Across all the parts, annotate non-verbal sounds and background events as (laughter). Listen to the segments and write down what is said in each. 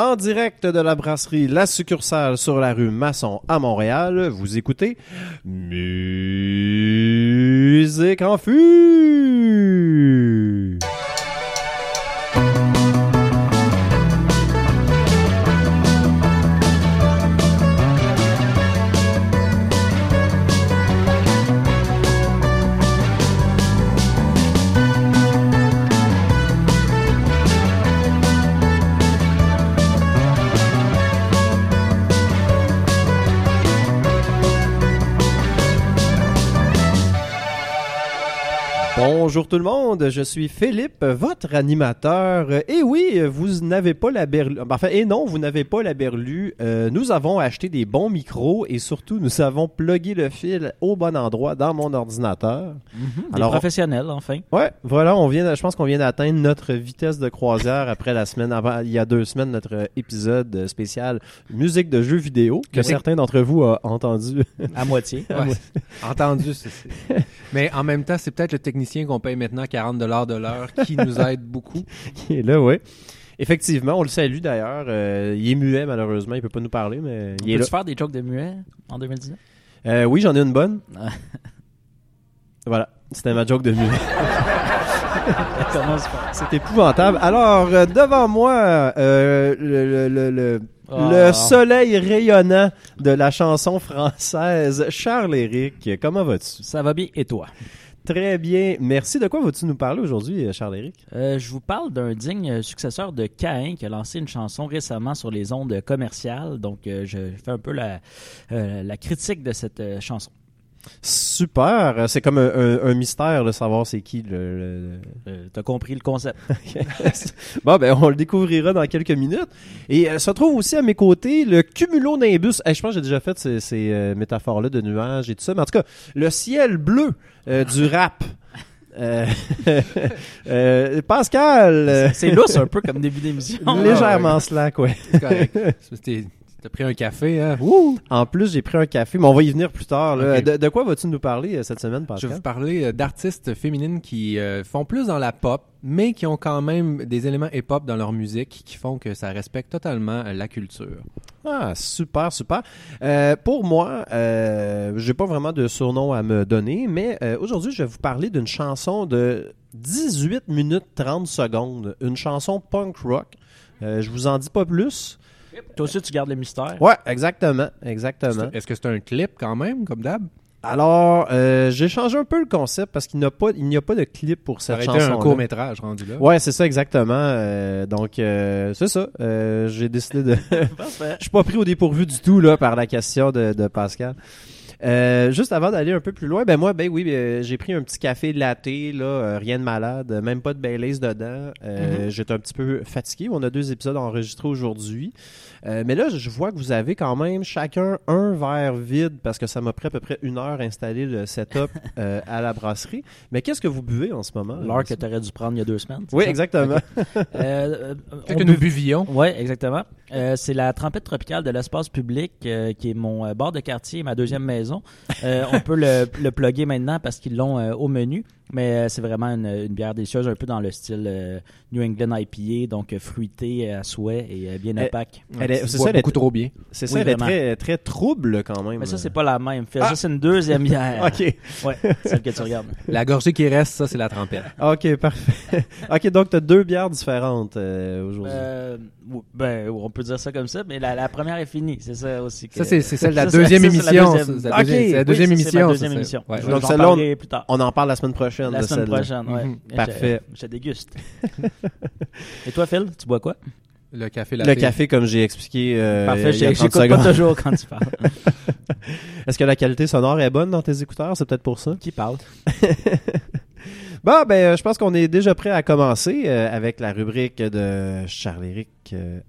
en direct de la brasserie La Succursale sur la rue Masson à Montréal. Vous écoutez Musique en fût. Bonjour tout le monde, je suis Philippe, votre animateur. Et oui, vous n'avez pas la berlue. Enfin, et non, vous n'avez pas la berlue. Euh, nous avons acheté des bons micros et surtout, nous avons plugué le fil au bon endroit dans mon ordinateur. Des Alors, professionnels, enfin. Ouais, voilà, on vient, de- je pense qu'on vient d'atteindre notre vitesse de croisière après la semaine avant, il y a deux semaines, notre épisode spécial musique de jeux vidéo que Oui. certains d'entre vous ont entendu. À moitié. (laughs) Ouais. Entendu. c'est- c'est- Mais en même temps, c'est peut-être le technicien qu'on paye maintenant 40 de l'heure qui nous aide beaucoup. (laughs) qui est là, ouais. Effectivement, on le salue d'ailleurs. Euh, il est muet malheureusement, il peut pas nous parler, mais il est là. Faire des jokes de muet en 2019? Euh, oui, j'en ai une bonne. Ah. (laughs) voilà, c'était ma joke de muet. (laughs) C'est épouvantable. Alors, euh, devant moi, euh, le, le- le- le- le Ah. soleil rayonnant de la chanson française, Charles-Éric. Comment vas-tu? Ça va bien, et toi? Très bien. Merci. De quoi vas-tu nous parler aujourd'hui, Charles-Éric? Euh, je vous parle d'un digne successeur de Caïn qui a lancé une chanson récemment sur les ondes commerciales. Donc, euh, je fais un peu la, euh, critique de cette euh, chanson. Super. C'est comme un, un- un mystère de savoir c'est qui le- le, Euh, T'as compris le concept. (laughs) bon, ben, on le découvrira dans quelques minutes. Et euh, se trouve aussi à mes côtés le cumulonimbus. Eh, je pense que j'ai déjà fait ces, ces, euh, métaphores-là de nuages et tout ça. Mais en tout cas, le ciel bleu euh, du rap. Euh, (laughs) euh, Pascal, C'est lousse un peu comme début d'émission. (laughs) légèrement slack, ouais. C'est correct. C'était- T'as pris un café, hein? En plus, j'ai pris un café, mais on va y venir plus tard. là. De, de quoi vas-tu nous parler euh, cette semaine, Je vais Pascal? vous parler euh, d'artistes féminines qui euh, font plus dans la pop, mais qui ont quand même des éléments hip-hop dans leur musique qui font que ça respecte totalement la culture. Ah, super, super. Pour moi, j'ai pas vraiment de surnom à me donner, mais aujourd'hui, je vais vous parler d'une chanson de 18 minutes 30 secondes. Une chanson punk rock. Je vous en dis pas plus. Toi aussi, tu gardes le mystère. Ouais, exactement, exactement. Est-ce que c'est un clip quand même, comme d'hab? Alors, euh, j'ai changé un peu le concept parce qu'il n'y a pas, il n'y a pas de clip pour Ça cette chanson. un court-métrage rendu là. Ouais, c'est ça exactement. Euh, donc, euh, c'est ça. Euh, j'ai décidé de. (laughs) (laughs) Je suis pas pris au dépourvu du tout là par la question de, de Pascal. Euh, juste avant d'aller un peu plus loin, ben moi, ben oui, ben, j'ai pris un petit café latte, là, euh, rien de malade, même pas de Baileys dedans. Euh, J'étais un petit peu fatigué. On a deux épisodes enregistrés aujourd'hui. Euh, mais là, je vois que vous avez quand même chacun un verre vide parce que ça m'a pris à peu près une heure à installer le setup (laughs) euh, à la brasserie. Mais qu'est-ce que vous buvez en ce moment? L'heure que tu aurais dû prendre il y a deux semaines. Oui, ça? exactement. Euh, euh, on que bu- nous buvions. Oui, exactement. Euh, c'est la trempette tropicale de l'espace public euh, qui est mon euh, bar de quartier, ma deuxième maison. Euh, on peut le, le plugger maintenant parce qu'ils l'ont euh, au menu, mais euh, c'est vraiment une, une bière délicieuse, un peu dans le style euh, New England IPA, donc euh, fruité à souhait et euh, bien opaque. Elle est- c'est ça, elle est- beaucoup trop bien. C'est ça, Oui, elle est vraiment. très, très trouble quand même. Mais ça, c'est pas la même. Phil. Ah! Ça, c'est une deuxième bière. (laughs) Ok, Ouais, celle que tu regardes. (laughs) La gorgée qui reste, ça, c'est la trempette. ok, parfait. (laughs) ok, donc tu as deux bières différentes euh, aujourd'hui. Euh, ben, on peut dire ça comme ça, mais la, la première est finie. C'est ça aussi. que- Ça, c'est c'est celle de la deuxième ça, c'est la émission. deuxième. C'est la Ok, deuxième- oui, émission. ouais. Je Donc, celle-là, on- parler plus tard. On en parle la semaine prochaine. La de semaine celle-là. prochaine, ouais. Mhm. Je- Parfait. Je, déguste. (laughs) Et toi, Phil, tu bois quoi? Le café Le latte. café, comme j'ai expliqué euh, Parfait, il y a j'ai- 30 j'écoute pas toujours quand tu parles. (laughs) Est-ce que la qualité sonore est bonne dans tes écouteurs? C'est peut-être pour ça. Qui parle? (laughs) (laughs) Bon, ben, euh, je pense qu'on est déjà prêt à commencer euh, avec la rubrique de Charles-Éric. euh.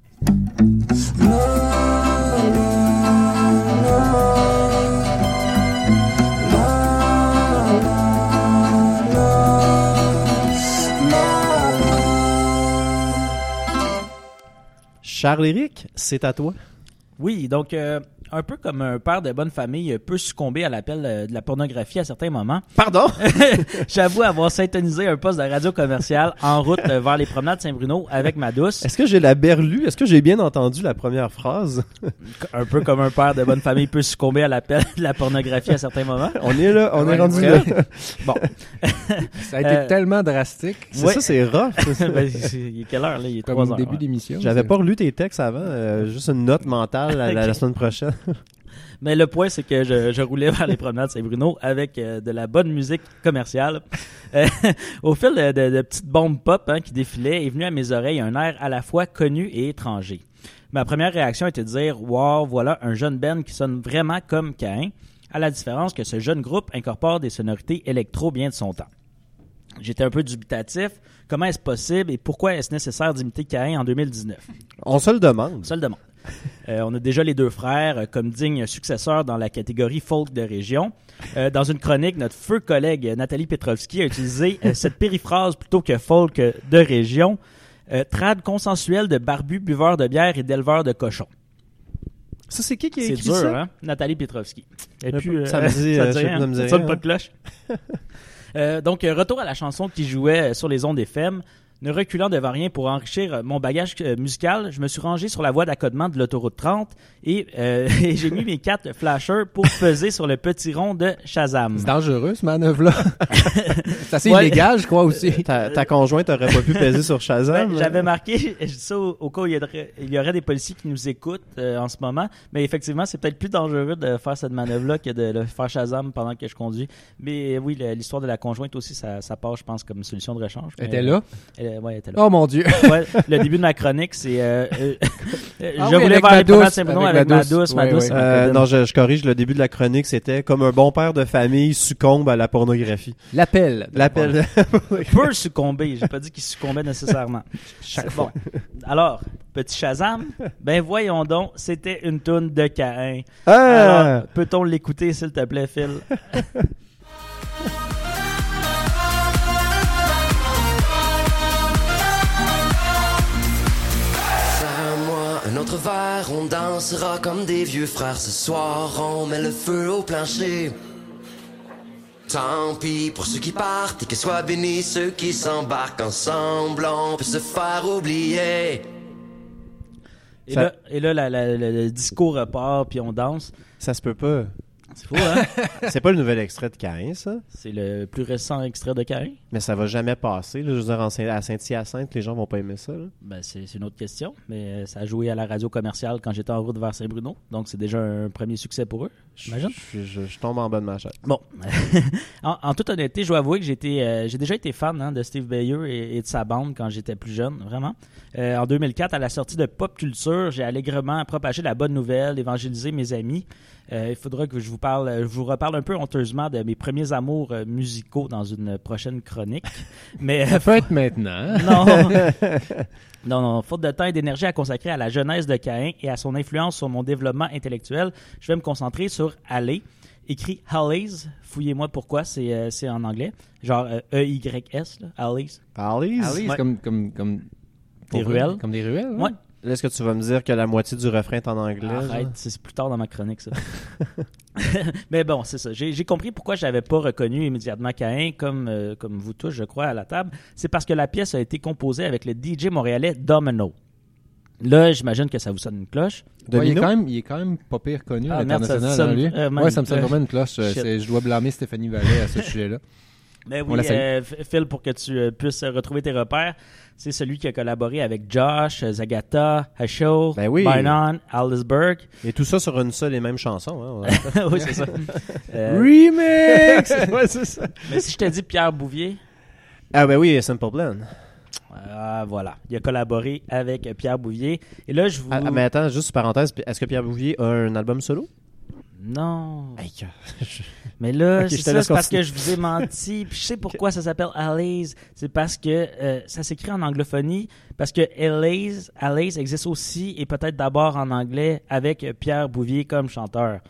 Charles-Éric, c'est à toi. Oui, donc un peu comme un père de bonne famille peut succomber à l'appel euh, de la pornographie à certains moments. Pardon? (laughs) J'avoue avoir syntonisé un poste de radio commercial en route euh, vers les promenades Saint-Bruno avec ma douce. Est-ce que j'ai la berlue? Est-ce que j'ai bien entendu la première phrase? (laughs) Un peu comme un père de bonne famille peut succomber à l'appel de la pornographie à certains moments. On est là, on Ouais, est rendu ouais. là. (laughs) Bon, Ça a été Euh, tellement drastique. C'est Ouais. ça, c'est rough. Ben, il est quelle heure là? Il est Comme 3 au heures. début ouais. d'émission. J'avais pas relu tes textes avant, euh, juste une note mentale la, la- semaine prochaine. (laughs) Mais le point, c'est que je, je roulais vers les promenades Saint-Bruno avec euh, de la bonne musique commerciale. Euh, (laughs) au fil de, de- de petites bombes pop hein, qui défilaient, est venu à mes oreilles un air à la fois connu et étranger. Ma première réaction était de dire Wow, voilà un jeune Ben qui sonne vraiment comme Cain, à la différence que ce jeune groupe incorpore des sonorités électro bien de son temps. J'étais un peu dubitatif. Comment est-ce possible et pourquoi est-ce nécessaire d'imiter Cain en 2019 On se le demande. Seul demande. Euh, on a déjà les deux frères euh, comme dignes successeurs dans la catégorie folk de région. Euh, dans une chronique, notre feu collègue Nathalie Petrovski a utilisé euh, cette périphrase plutôt que folk de région. Euh, trad consensuel de barbus buveurs de bière et d'éleveurs de cochons. Ça, c'est qui qui a C'est écrit dur, ça? hein? Nathalie Petrovski. Et puis, euh, ça me dit, (laughs) ça te dit rien? me dit Ça rien, pas de cloche? (laughs) Euh, donc, retour à la chanson qui jouait sur les ondes FM. Ne reculant devant rien pour enrichir euh, mon bagage euh, musical, je me suis rangé sur la voie d'accotement de l'autoroute 30 et, euh, (laughs) et j'ai mis mes quatre flashers pour peser sur le petit rond de Shazam. C'est dangereux, ce manœuvre-là. (laughs) c'est assez Ouais. illégal, je crois aussi. Ta, ta conjointe aurait pas pu peser sur Shazam? Ben, J'avais marqué, je dis (laughs) ça au, au cas où il y, aurait, il y aurait des policiers qui nous écoutent euh, en ce moment, mais effectivement, c'est peut-être plus dangereux de faire cette manœuvre-là que de le faire Shazam pendant que je conduis. Mais oui, l'histoire de la conjointe aussi, ça, ça passe, je pense, comme solution de rechange. Elle était là. Elle, ouais, elle était là. Oh mon Dieu. (laughs) Ouais, le début de ma chronique, c'est. euh, euh, (laughs) euh, Ah je oui, voulais voir les douce, Saint-Bruno avec avec, ma ma douce. ma Euh, non, je, je corrige. Le début de la chronique, c'était comme un bon père de famille succombe à la pornographie. L'appel. L'appel. (laughs) peut succomber. J'ai pas dit qu'il succombait nécessairement. Chaque bon. Alors, petit Shazam, ben voyons donc, c'était une toune de Caïn. Ah! Alors, peut-on l'écouter, s'il te plaît, Phil? Verre, on dansera comme des vieux frères ce soir, on met le feu au plancher. Tant pis pour ceux qui partent et que soient bénis ceux qui s'embarquent ensemble, on peut se faire oublier. Et Ça- là, et là la- la- la- le discours repart, puis on danse. Ça se peut pas. C'est fou, hein? (laughs) C'est pas le nouvel extrait de Caïn, ça? C'est le plus récent extrait de Caïn. Mais ça va jamais passer. là. Je veux dire, en Saint- à Saint-Hyacinthe, les gens vont pas aimer ça. Ben, c'est une autre question, mais euh, ça a joué à la radio commerciale quand j'étais en route vers Saint-Bruno, donc c'est déjà un premier succès pour eux, j'imagine. Je, je- je tombe en bas de ma chaise. Bon, (laughs) en, en toute honnêteté, je dois avouer que j'ai euh, j'ai déjà été fan hein, de Steve Bayeux et, et de sa bande quand j'étais plus jeune, vraiment. Euh, en 2004, à la sortie de Pop Culture, j'ai allègrement propagé la bonne nouvelle, évangélisé mes amis. Euh, il faudra que je vous parle, je vous reparle un peu honteusement de mes premiers amours musicaux dans une prochaine chronique. (laughs) Mais Ça peut être maintenant. (laughs) non. (laughs) non, non, faute de temps et d'énergie à consacrer à la jeunesse de Caïn et à son influence sur mon développement intellectuel, je vais me concentrer sur Alley, écrit Alleys. Fouillez-moi pourquoi, c'est euh, c'est en anglais. Genre euh, E-Y-S, là, Alleys. Alice? Alice, Ouais. comme, comme, comme... Des ruelles. Comme des ruelles. hein? Ouais. Là, Est-ce que tu vas me dire que la moitié du refrain est en anglais? Arrête, c'est plus tard dans ma chronique, ça. (laughs) (laughs) Mais bon, c'est ça. J'ai j'ai compris pourquoi j'avais pas reconnu immédiatement Caïn, comme, euh, comme vous tous, je crois, à la table. C'est parce que la pièce a été composée avec le DJ montréalais Domino. Là, j'imagine que ça vous sonne une cloche. Ouais, il, est Domino? quand même, il est quand même pas pire connu Ah, à merde, ça l'international, sonne hein, lui. vraiment ouais, ça me sonne cloche. vraiment une cloche. Euh, Je dois blâmer Stéphanie Vallée à ce (laughs) sujet-là. Mais On oui, euh, Phil, pour que tu euh, puisses retrouver tes repères, c'est celui qui a collaboré avec Josh, euh, Zagata, Hasho, Ben oui. Bynon, Aldisberg. Et tout ça sur une seule et même chanson. Hein? (laughs) oui, c'est ça. (laughs) Euh, Remix! (laughs) ouais, c'est ça. mais si je te dis Pierre Bouvier, Ah ben oui, Simple Plan. ah, voilà. Il a collaboré avec euh, Pierre Bouvier. Et là, je vous... Ah, ah, mais attends, juste parenthèse, est-ce que Pierre Bouvier a un album solo? Non. Hey, je- (laughs) Mais là, Ok, je c'est parce que je vous ai menti. Puis je sais pourquoi ça s'appelle Alice. C'est parce que euh, ça s'écrit en anglophonie. Parce que Alice, Alice existe aussi et peut-être d'abord en anglais avec Pierre Bouvier comme chanteur.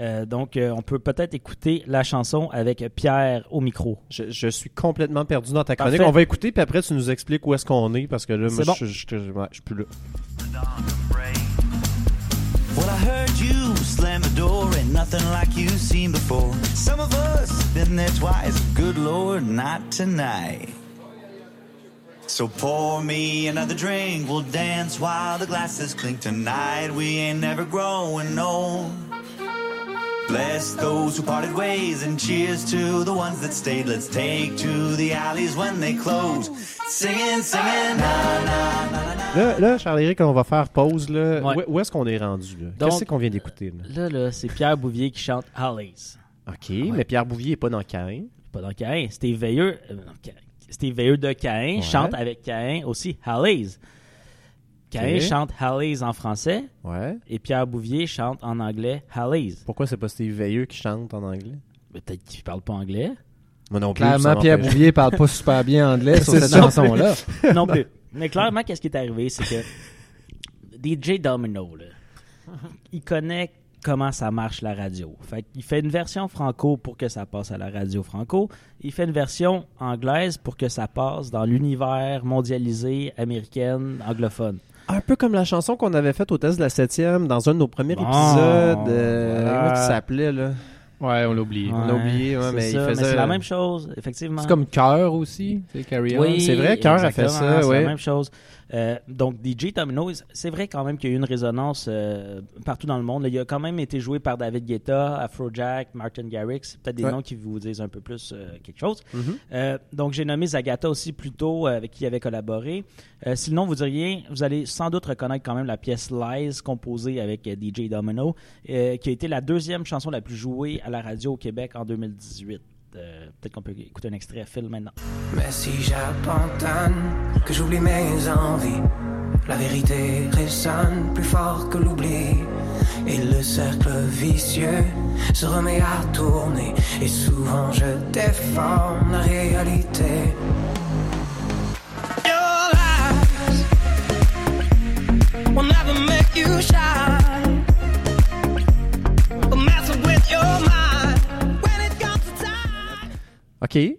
Euh, donc, euh, on peut peut-être écouter la chanson avec Pierre au micro. Je, je suis complètement perdu dans ta chronique. Parfait. On va écouter, puis après, tu nous expliques où est-ce qu'on est, parce que là, moi, bon. je, je, je, ouais, je suis plus là. Nothing like you've seen before. Some of us been there twice. Good Lord, not tonight. So pour me another drink. We'll dance while the glasses clink. Tonight we ain't never growing old. Bless those who parted ways and cheers to the ones that stayed. Let's take to the alleys when they close. Singing, singing, na na. Là, là Charles-Éric, on va faire pause. Là. Ouais. Où, où est-ce qu'on est rendu? Qu'est-ce qu'on vient d'écouter? Là? Là, là, c'est Pierre Bouvier qui chante Hollies. OK, mais Pierre Bouvier n'est pas dans Cain. Pas dans Caïn. Steve Veilleux, euh, Veilleux de Caïn Ouais. chante avec Caïn aussi Hollies. Caïn Ok. chante Hollies en français Ouais. et Pierre Bouvier chante en anglais Hollies. Pourquoi c'est pas Steve Veilleux qui chante en anglais? Peut-être qu'il parle pas anglais. Moi non plus. Clairement, Pierre. Bouvier parle pas super bien anglais (laughs) sur cette chanson-là. non plus. (laughs) Mais clairement, qu'est-ce qui est arrivé, c'est que (laughs) DJ Domino, là, il connaît comment ça marche la radio. Fait il fait une version franco pour que ça passe à la radio franco. Il fait une version anglaise pour que ça passe dans l'univers mondialisé américaine anglophone. Un peu comme la chanson qu'on avait faite au test de la 7e dans un de nos premiers Bon, épisodes. Euh, comment il s'appelait, là? Ouais, on l'a oublié. On a oublié, ouais, c'est mais il faisait- c'est la même chose, effectivement. C'est comme cœur aussi, c'est Carry On. Oui, C'est vrai, Cœur a fait ça, c'est ouais. la même chose. Euh, donc, DJ Domino, c'est vrai quand même qu'il y a eu une résonance euh, partout dans le monde. Il a quand même été joué par David Guetta, Afrojack, Martin Garrix. Peut-être des Ouais. noms qui vous disent un peu plus euh, quelque chose. Mhm. Euh, donc, j'ai nommé Zagata aussi plus tôt, avec qui il avait collaboré. Si le nom vous dit rien, vous allez sans doute reconnaître quand même la pièce Lies, composée avec DJ Domino, qui a été la deuxième chanson la plus jouée à la radio au Québec en 2018. Euh, peut-être qu'on peut écouter un extrait à Phil maintenant. Mais si j'abandonne, que j'oublie mes envies, la vérité résonne plus fort que l'oubli. Et le cercle vicieux se remet à tourner. Et souvent je déforme la réalité. OK.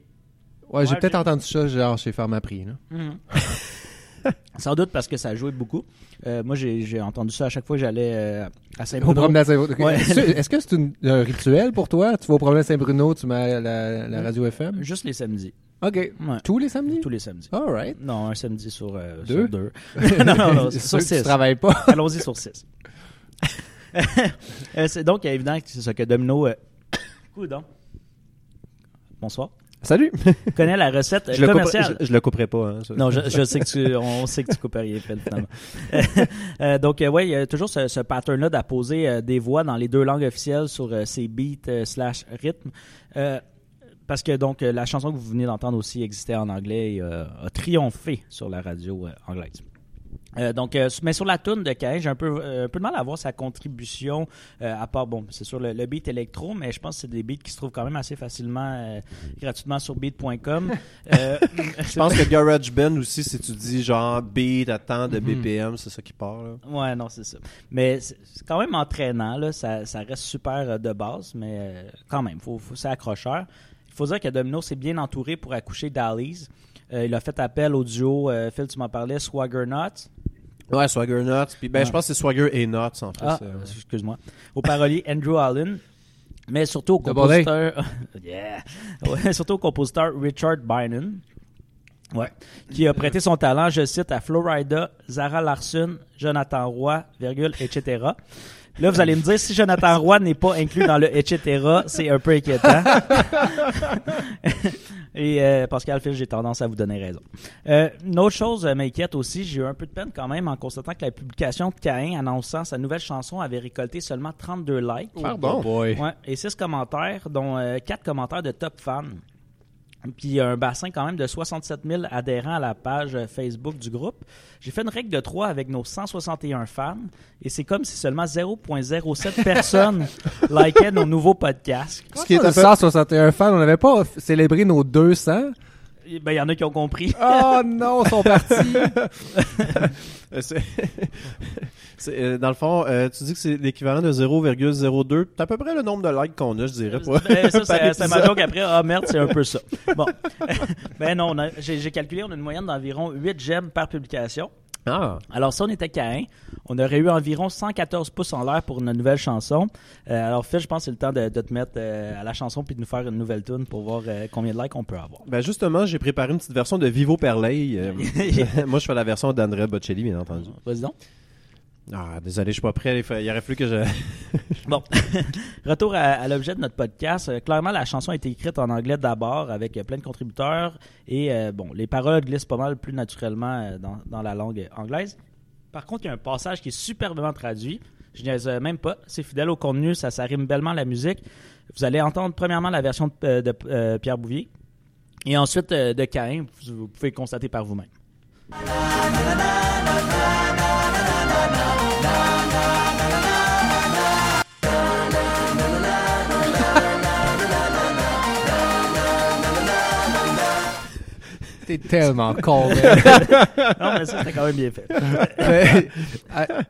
Ouais, j'ai peut-être entendu ça genre chez Pharmaprix. Là. Mhm. (laughs) Sans doute parce que ça a joué beaucoup. Euh, moi, j'ai entendu ça à chaque fois que j'allais euh, à Saint-Bruno. Ouais. Est-ce que c'est un rituel pour toi? Tu vas au promenade Saint-Bruno, tu mets la, la radio FM? Juste les samedis. OK. Ouais. Tous les samedis? Tous les samedis. All right. Non, un samedi sur, euh, Deux? sur deux? (laughs) (laughs) non, non, non, C'est sur que tu six. travailles pas. Allons-y sur six. C'est donc évident que c'est ça que Domino. Euh... (coughs) Coudon. Bonsoir. Salut! Connaît la recette je, le commerciale. je, je le couperai pas. Hein. Non, je, je sais que tu, on sait que tu finalement. (laughs) Euh, donc, euh, ouais, il y a toujours ce, ce pattern-là d'apposer euh, des voix dans les deux langues officielles sur euh, ces beats slash rythmes. Parce que donc la chanson que vous venez d'entendre aussi existait en anglais et a triomphé sur la radio anglaise. Euh, donc, euh, mais sur la tune de Cain, j'ai un peu, euh, un peu de mal à voir sa contribution, euh, à part, bon, c'est sur le, le beat électro, mais je pense que c'est des beats qui se trouvent quand même assez facilement, euh, gratuitement sur beat.com. (laughs) Euh, Je pense que GarageBand aussi, si tu dis genre beat à tant de. BPM, c'est ça qui part. Là. Ouais, non, c'est ça. Mais c'est quand même entraînant, là. Ça, ça reste super de base, mais euh, quand même, faut, faut, c'est accrocheur. Il faut dire que Domino s'est bien entouré pour accoucher d'Alice. Euh, il a fait appel au duo, euh, Phil, tu m'en parlais, Swagger Nuts. Ouais, Swagger Nuts. Puis ben, Ouais. je pense que c'est Swagger et Nuts en fait. Ah, excuse-moi. Au parolier (laughs) Andrew Allen. Mais surtout au compositeur. (laughs) yeah! Ouais, surtout au compositeur Richard Bynum. Ouais. Qui a prêté son talent, je cite, à Florida, Zara Larson, Jonathan Roy, virgule, etc. Là, vous allez me dire, si Jonathan Roy n'est pas inclus dans le etc., c'est un peu inquiétant. (laughs) Et euh, Pascal Phil, j'ai tendance à vous donner raison. Euh, une autre chose euh, m'inquiète aussi, j'ai eu un peu de peine quand même en constatant que la publication de Caïn annonçant sa nouvelle chanson avait récolté seulement 32 likes. Pardon? Oh boy. Ouais, et 6 commentaires, dont 4 commentaires de top fans. Puis un bassin quand même de 67 000 adhérents à la page euh, Facebook du groupe. J'ai fait une règle de 3 avec nos 161 fans et c'est comme si seulement 0.07 (laughs) personnes likaient nos nouveaux podcasts. Ce qui est à 161 fans, on n'avait pas célébré nos 200. Ben, il y en a qui ont compris. Oh non, ils sont partis. (laughs) Euh, c'est- (laughs) c'est, euh, dans le fond, euh, tu dis que c'est l'équivalent de 0,02. C'est à peu près le nombre de likes qu'on a, je dirais. Pas. Ben, ça, (laughs) c'est- c'est ma joke après. Ah merde, c'est un peu ça. Bon. ben non, on a- j'ai j'ai calculé, on a une moyenne d'environ 8 j'aime par publication. Ah, Alors, si on était Caïn, on aurait eu environ 114 pouces en l'air pour notre nouvelle chanson. Euh, alors, Phil, je pense que c'est le temps de, de te mettre euh, à la chanson puis de nous faire une nouvelle tune pour voir euh, combien de likes on peut avoir. ben justement, j'ai préparé une petite version de Vivo Perley. (laughs) (laughs) Moi, je fais la version d'Andrea Bocelli, bien entendu. Vas-y donc. Ah, désolé, je suis pas prêt. Il aurait fallu que je... (laughs) Bon, (laughs) retour à, l'objet de notre podcast. Euh, clairement, la chanson a été écrite en anglais d'abord avec euh, plein de contributeurs et euh, bon, les paroles glissent pas mal plus naturellement dans, dans la langue anglaise. Par contre, il y a un passage qui est superbement traduit. Je niaise même pas. C'est fidèle au contenu, ça, ça rime bellement la musique. Vous allez entendre premièrement la version de, Pierre Bouvier et ensuite de Caïn. Vous, vous pouvez constater par vous-même. T'es tellement (laughs) con. Non, mais ça, c'était quand même bien fait. Mais, (laughs) euh,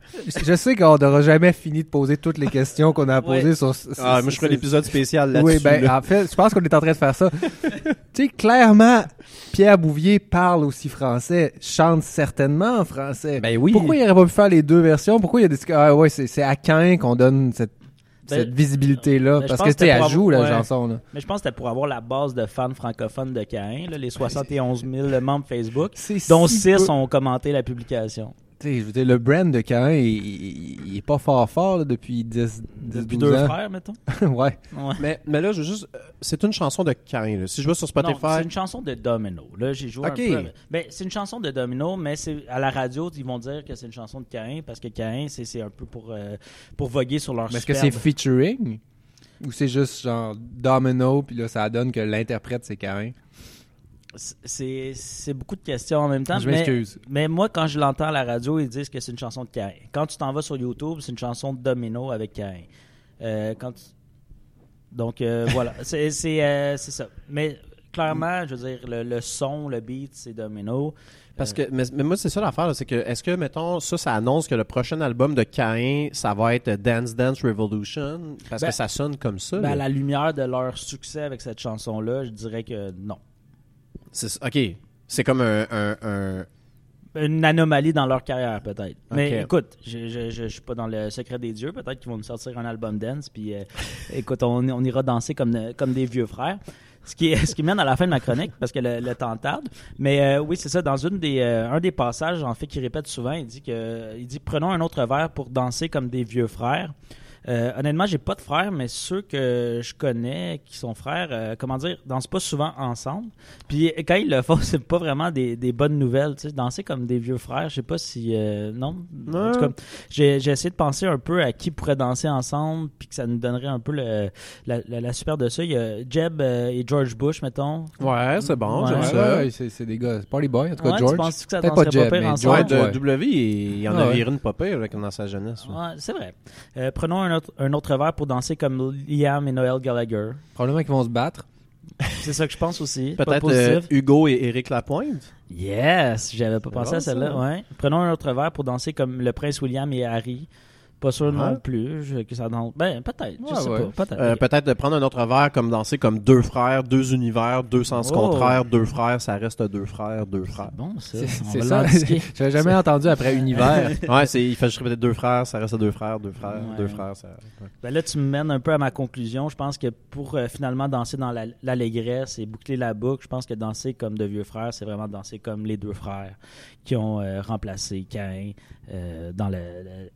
je sais qu'on n'aura jamais fini de poser toutes les questions qu'on a posées Ouais. sur. Ah, moi, je ferai l'épisode spécial là-dessus. Oui, ben, là. en fait, je pense qu'on est en train de faire ça. tu sais, clairement, Pierre Bouvier parle aussi français, chante certainement en français. Ben oui. Pourquoi il n'aurait pas pu faire les deux versions? Pourquoi il y a des... Ah ouais, c'est c'est à Caen qu'on donne cette, Ben, cette visibilité-là. ben, parce que, tu c'était elle joue, la ouais. chanson, là. Mais je pense que c'était pour avoir la base de fans francophones de Caïn, les 71 000 membres Facebook, dont si 6 peu- ont commenté la publication. Tu sais, je veux dire, le brand de Caen, il, il- il est pas fort fort là, depuis 10, 10 Depuis 12 deux ans. frères, mettons. (laughs) ouais. Ouais. Mais, mais là, je veux juste... euh, C'est une chanson de Cain, là. Si je vais sur Non, Spotify... c'est une chanson de Domino. Là, j'ai joué Ok. un peu. Ben, c'est une chanson de Domino, mais c'est à la radio, ils vont dire que c'est une chanson de Caïn parce que Caïn, c'est c'est un peu pour, euh, pour voguer sur leur Mais est-ce que c'est superbe- featuring? Ou c'est juste genre domino, puis là, ça donne que l'interprète, c'est Cain? C'est c'est beaucoup de questions en même temps. Je mais- m'excuse. Mais moi, quand je l'entends à la radio, ils disent que c'est une chanson de Caïn. Quand tu t'en vas sur YouTube, c'est une chanson de Domino avec Caïn. Euh, quand tu- Donc, euh, (laughs) voilà. C'est c'est, euh, c'est ça. Mais clairement, je veux dire, le, le son, le beat, c'est Domino. Parce que, mais, mais moi, c'est ça l'affaire, là, c'est que, est-ce que, mettons, ça, ça annonce que le prochain album de Cain, ça va être Dance Dance Revolution? Parce Ben, que ça sonne comme ça. Ben, à la lumière de leur succès avec cette chanson-là, je dirais que non. C'est- OK. C'est comme un, un, un- Une anomalie dans leur carrière, peut-être. Mais écoute, je, je, je, je suis pas dans le secret des dieux. Peut-être qu'ils vont nous sortir un album dance. Puis, euh, (laughs) écoute, on, on ira danser comme, comme des vieux frères. Ce qui, ce qui mène à la fin de ma chronique, parce que le, le temps tarde. Mais euh, oui, c'est ça. Dans une des, euh, un des passages, en fait, qu'il répète souvent, il dit que, il dit prenons un autre verre pour danser comme des vieux frères. Euh, honnêtement, j'ai pas de frères, mais ceux que je connais qui sont frères, euh, comment dire, dansent pas souvent ensemble. Puis quand ils le font, (laughs) c'est pas vraiment des, des bonnes nouvelles. Tu sais, danser comme des vieux frères, je sais pas si euh, non? En tout cas, j'ai j'ai essayé de penser un peu à qui pourrait danser ensemble, puis que ça nous donnerait un peu le, la, la, la super de ça. Il y a Jeb euh, et George Bush, mettons. Ouais, c'est bon, Ouais. j'aime ça. ouais, c'est c'est des gars. c'est Party Boy, en tout cas, Ouais, tu George. penses que ça danserait pas Jeb, pas pire ensemble? Ouais, George, de. W, il y en Ah a ouais. viré une pas pire dans sa jeunesse. ouais. Ouais, c'est vrai. Euh, prenons un autre, un autre verre pour danser comme Liam et Noel Gallagher. Probablement qu'ils vont se battre. C'est ça que je pense aussi. Peut-être euh. Hugo et Éric Lapointe. Yes, j'avais pas pensé bon, à celle-là. Ouais. Prenons un autre verre pour danser comme le prince William et Harry. Pas sûr Ouais. non plus je- que ça danse. Ben peut-être, je sais ouais. pas. Peut-être. Euh. Peut-être de prendre un autre verre comme danser comme deux frères, deux univers, deux sens Oh. contraires, deux frères, ça reste deux frères, deux frères. Bon, ça, C'est ça. (laughs) J'avais jamais entendu après (laughs) Univers. ouais, c'est, il fait juste répéter deux frères, ça reste deux frères, deux frères, Ouais. deux frères. Ça... ouais. Ben là, tu me mènes un peu à ma conclusion. Je pense que pour euh, finalement danser dans la- l'allégresse et boucler la boucle, je pense que danser comme de vieux frères, c'est vraiment danser comme les deux frères qui ont euh, remplacé Cain euh, dans le-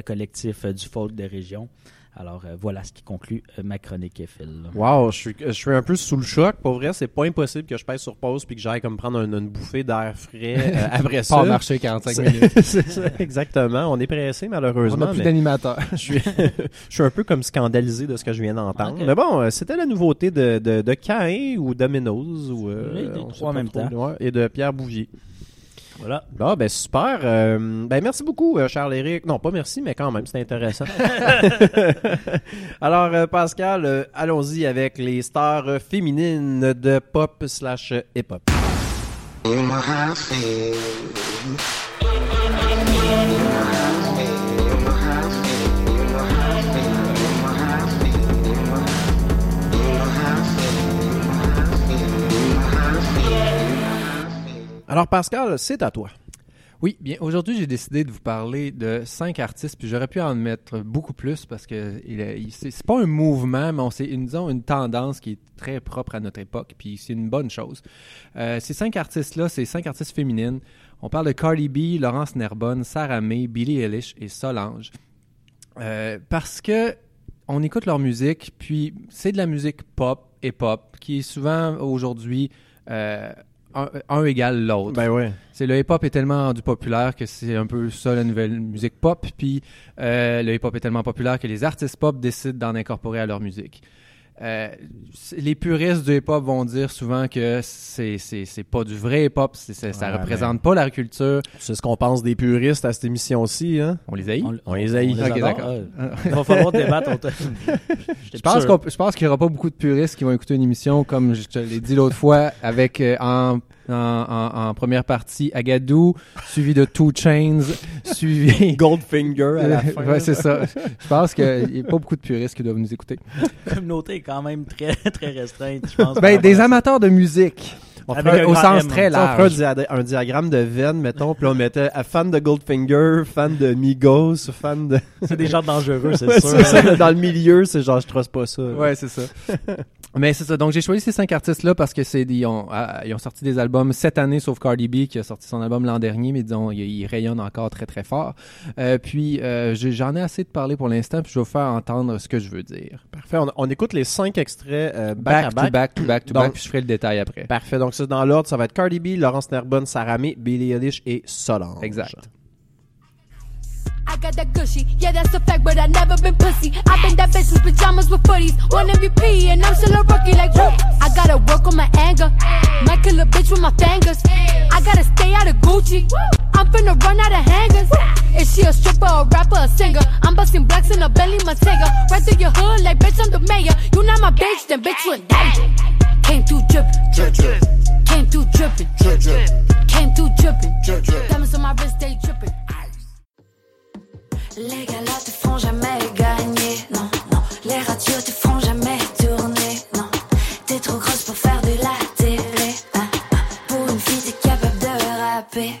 collectif euh, du folk des régions. Alors euh, voilà ce qui conclut euh, ma chronique, Phil. Wow, je suis, je suis un peu sous le choc. Pour vrai, c'est pas impossible que je pèse sur pause puis que j'aille comme prendre une, une bouffée d'air frais euh, (laughs) après ça. Pas marché 45 C'est- minutes. (laughs) c'est ça, exactement. On est pressé On malheureusement. n'a plus d'animateur. (laughs) je suis, je suis un peu comme scandalisé de ce que je viens d'entendre. Mais bon, c'était la nouveauté de, de, de Cain ou Domino's ou euh, Oui, des on trois en même trop. temps. Ouais, et de Pierre Bouvier. Voilà. Bon, ben super. Euh, ben merci beaucoup, euh, Charles-Éric. Non, pas merci, mais quand même, c'est intéressant. (laughs) Alors, euh, Pascal, euh, allons-y avec les stars féminines de pop slash hip-hop. Alors, Pascal, c'est à toi. Oui, bien aujourd'hui j'ai décidé de vous parler de cinq artistes, puis j'aurais pu en mettre beaucoup plus parce que il, il- c'est pas un mouvement, mais c'est une, une tendance qui est très propre à notre époque, puis c'est une bonne chose. Euh, ces cinq artistes-là, c'est cinq artistes féminines. On parle de Cardi B, Laurence Nerbonne, Sarah May, Billie Eilish et Solange. Euh, parce que on écoute leur musique, puis c'est de la musique pop et pop qui est souvent aujourd'hui euh, un, un égale l'autre. Ben ouais. C'est le hip-hop est tellement rendu populaire que c'est un peu ça la nouvelle musique pop. Puis euh, le hip-hop est tellement populaire que les artistes pop décident d'en incorporer à leur musique. Euh, les puristes du hip-hop vont dire souvent que c'est c'est c'est pas du vrai hip-hop, c'est- c'est- ça Ouais, représente pas la culture. C'est ce qu'on pense des puristes à cette émission-ci, hein? On les haït? On les haït. D'accord. Ouais. Il va falloir (laughs) débattre. on Je pense qu'on- je pense qu'il y aura pas beaucoup de puristes qui vont écouter une émission comme je te l'ai dit l'autre fois avec euh, en, en, en- en première partie Agadou suivi de Two Chains (laughs) suivi (laughs) Goldfinger à la fin. ouais, c'est ça. Je pense qu'il n'y a pas beaucoup de puristes qui doivent nous écouter. La communauté est quand même très, (laughs) très restreinte, je pense. Ben, des amateurs de musique. On ferait- au sens M. très sais, on ferait un, large. dia- un diagramme de veine, mettons, puis on mettait fan de Goldfinger, fan de Migos, fan de... C'est des gens dangereux, c'est Ouais, sûr. ça, dans le milieu, c'est genre, je trosse pas ça. Ouais, c'est ça. Mais c'est ça. Donc, j'ai choisi ces cinq artistes-là parce que c'est ils ont, ah, ils ont sorti des albums cette année, sauf Cardi B qui a sorti son album l'an dernier, mais disons, ils, rayonnent encore très très fort. Euh, puis, euh, j'en ai assez de parler pour l'instant, puis je vais vous faire entendre ce que je veux dire. Parfait, on, on écoute les cinq extraits euh, back, à to back. back to back to Donc- back, puis je ferai le détail après. Parfait, donc c'est dans l'ordre, ça va être Cardi B, Laurence Nerbonne, Sarah May, Billie Eilish et Solange. Exact. I got that gushy, yeah, that's a fact, but I never been pussy. I've been that bitch with pajamas with footies. One MVP, and I'm still a rookie, like, whoop. I gotta work on my anger. Might kill a bitch with my fingers. I gotta stay out of Gucci. I'm finna run out of hangers. Is she a stripper, a rapper, a singer? I'm busting blacks in a belly, Montega. Right through your hood, like, bitch, I'm the mayor. You not my bitch, then bitch, you daddy. Came through drippin', drip, drip. Came through drippin', drip, drip. Came through drippin', drip, drip. Diamonds on my wrist, they drippin'. Les galas te feront jamais gagner, non, non. Les radios te feront jamais tourner, non. T'es trop grosse pour faire de la télé, hein, hein. Pour une fille, t'es capable de rapper,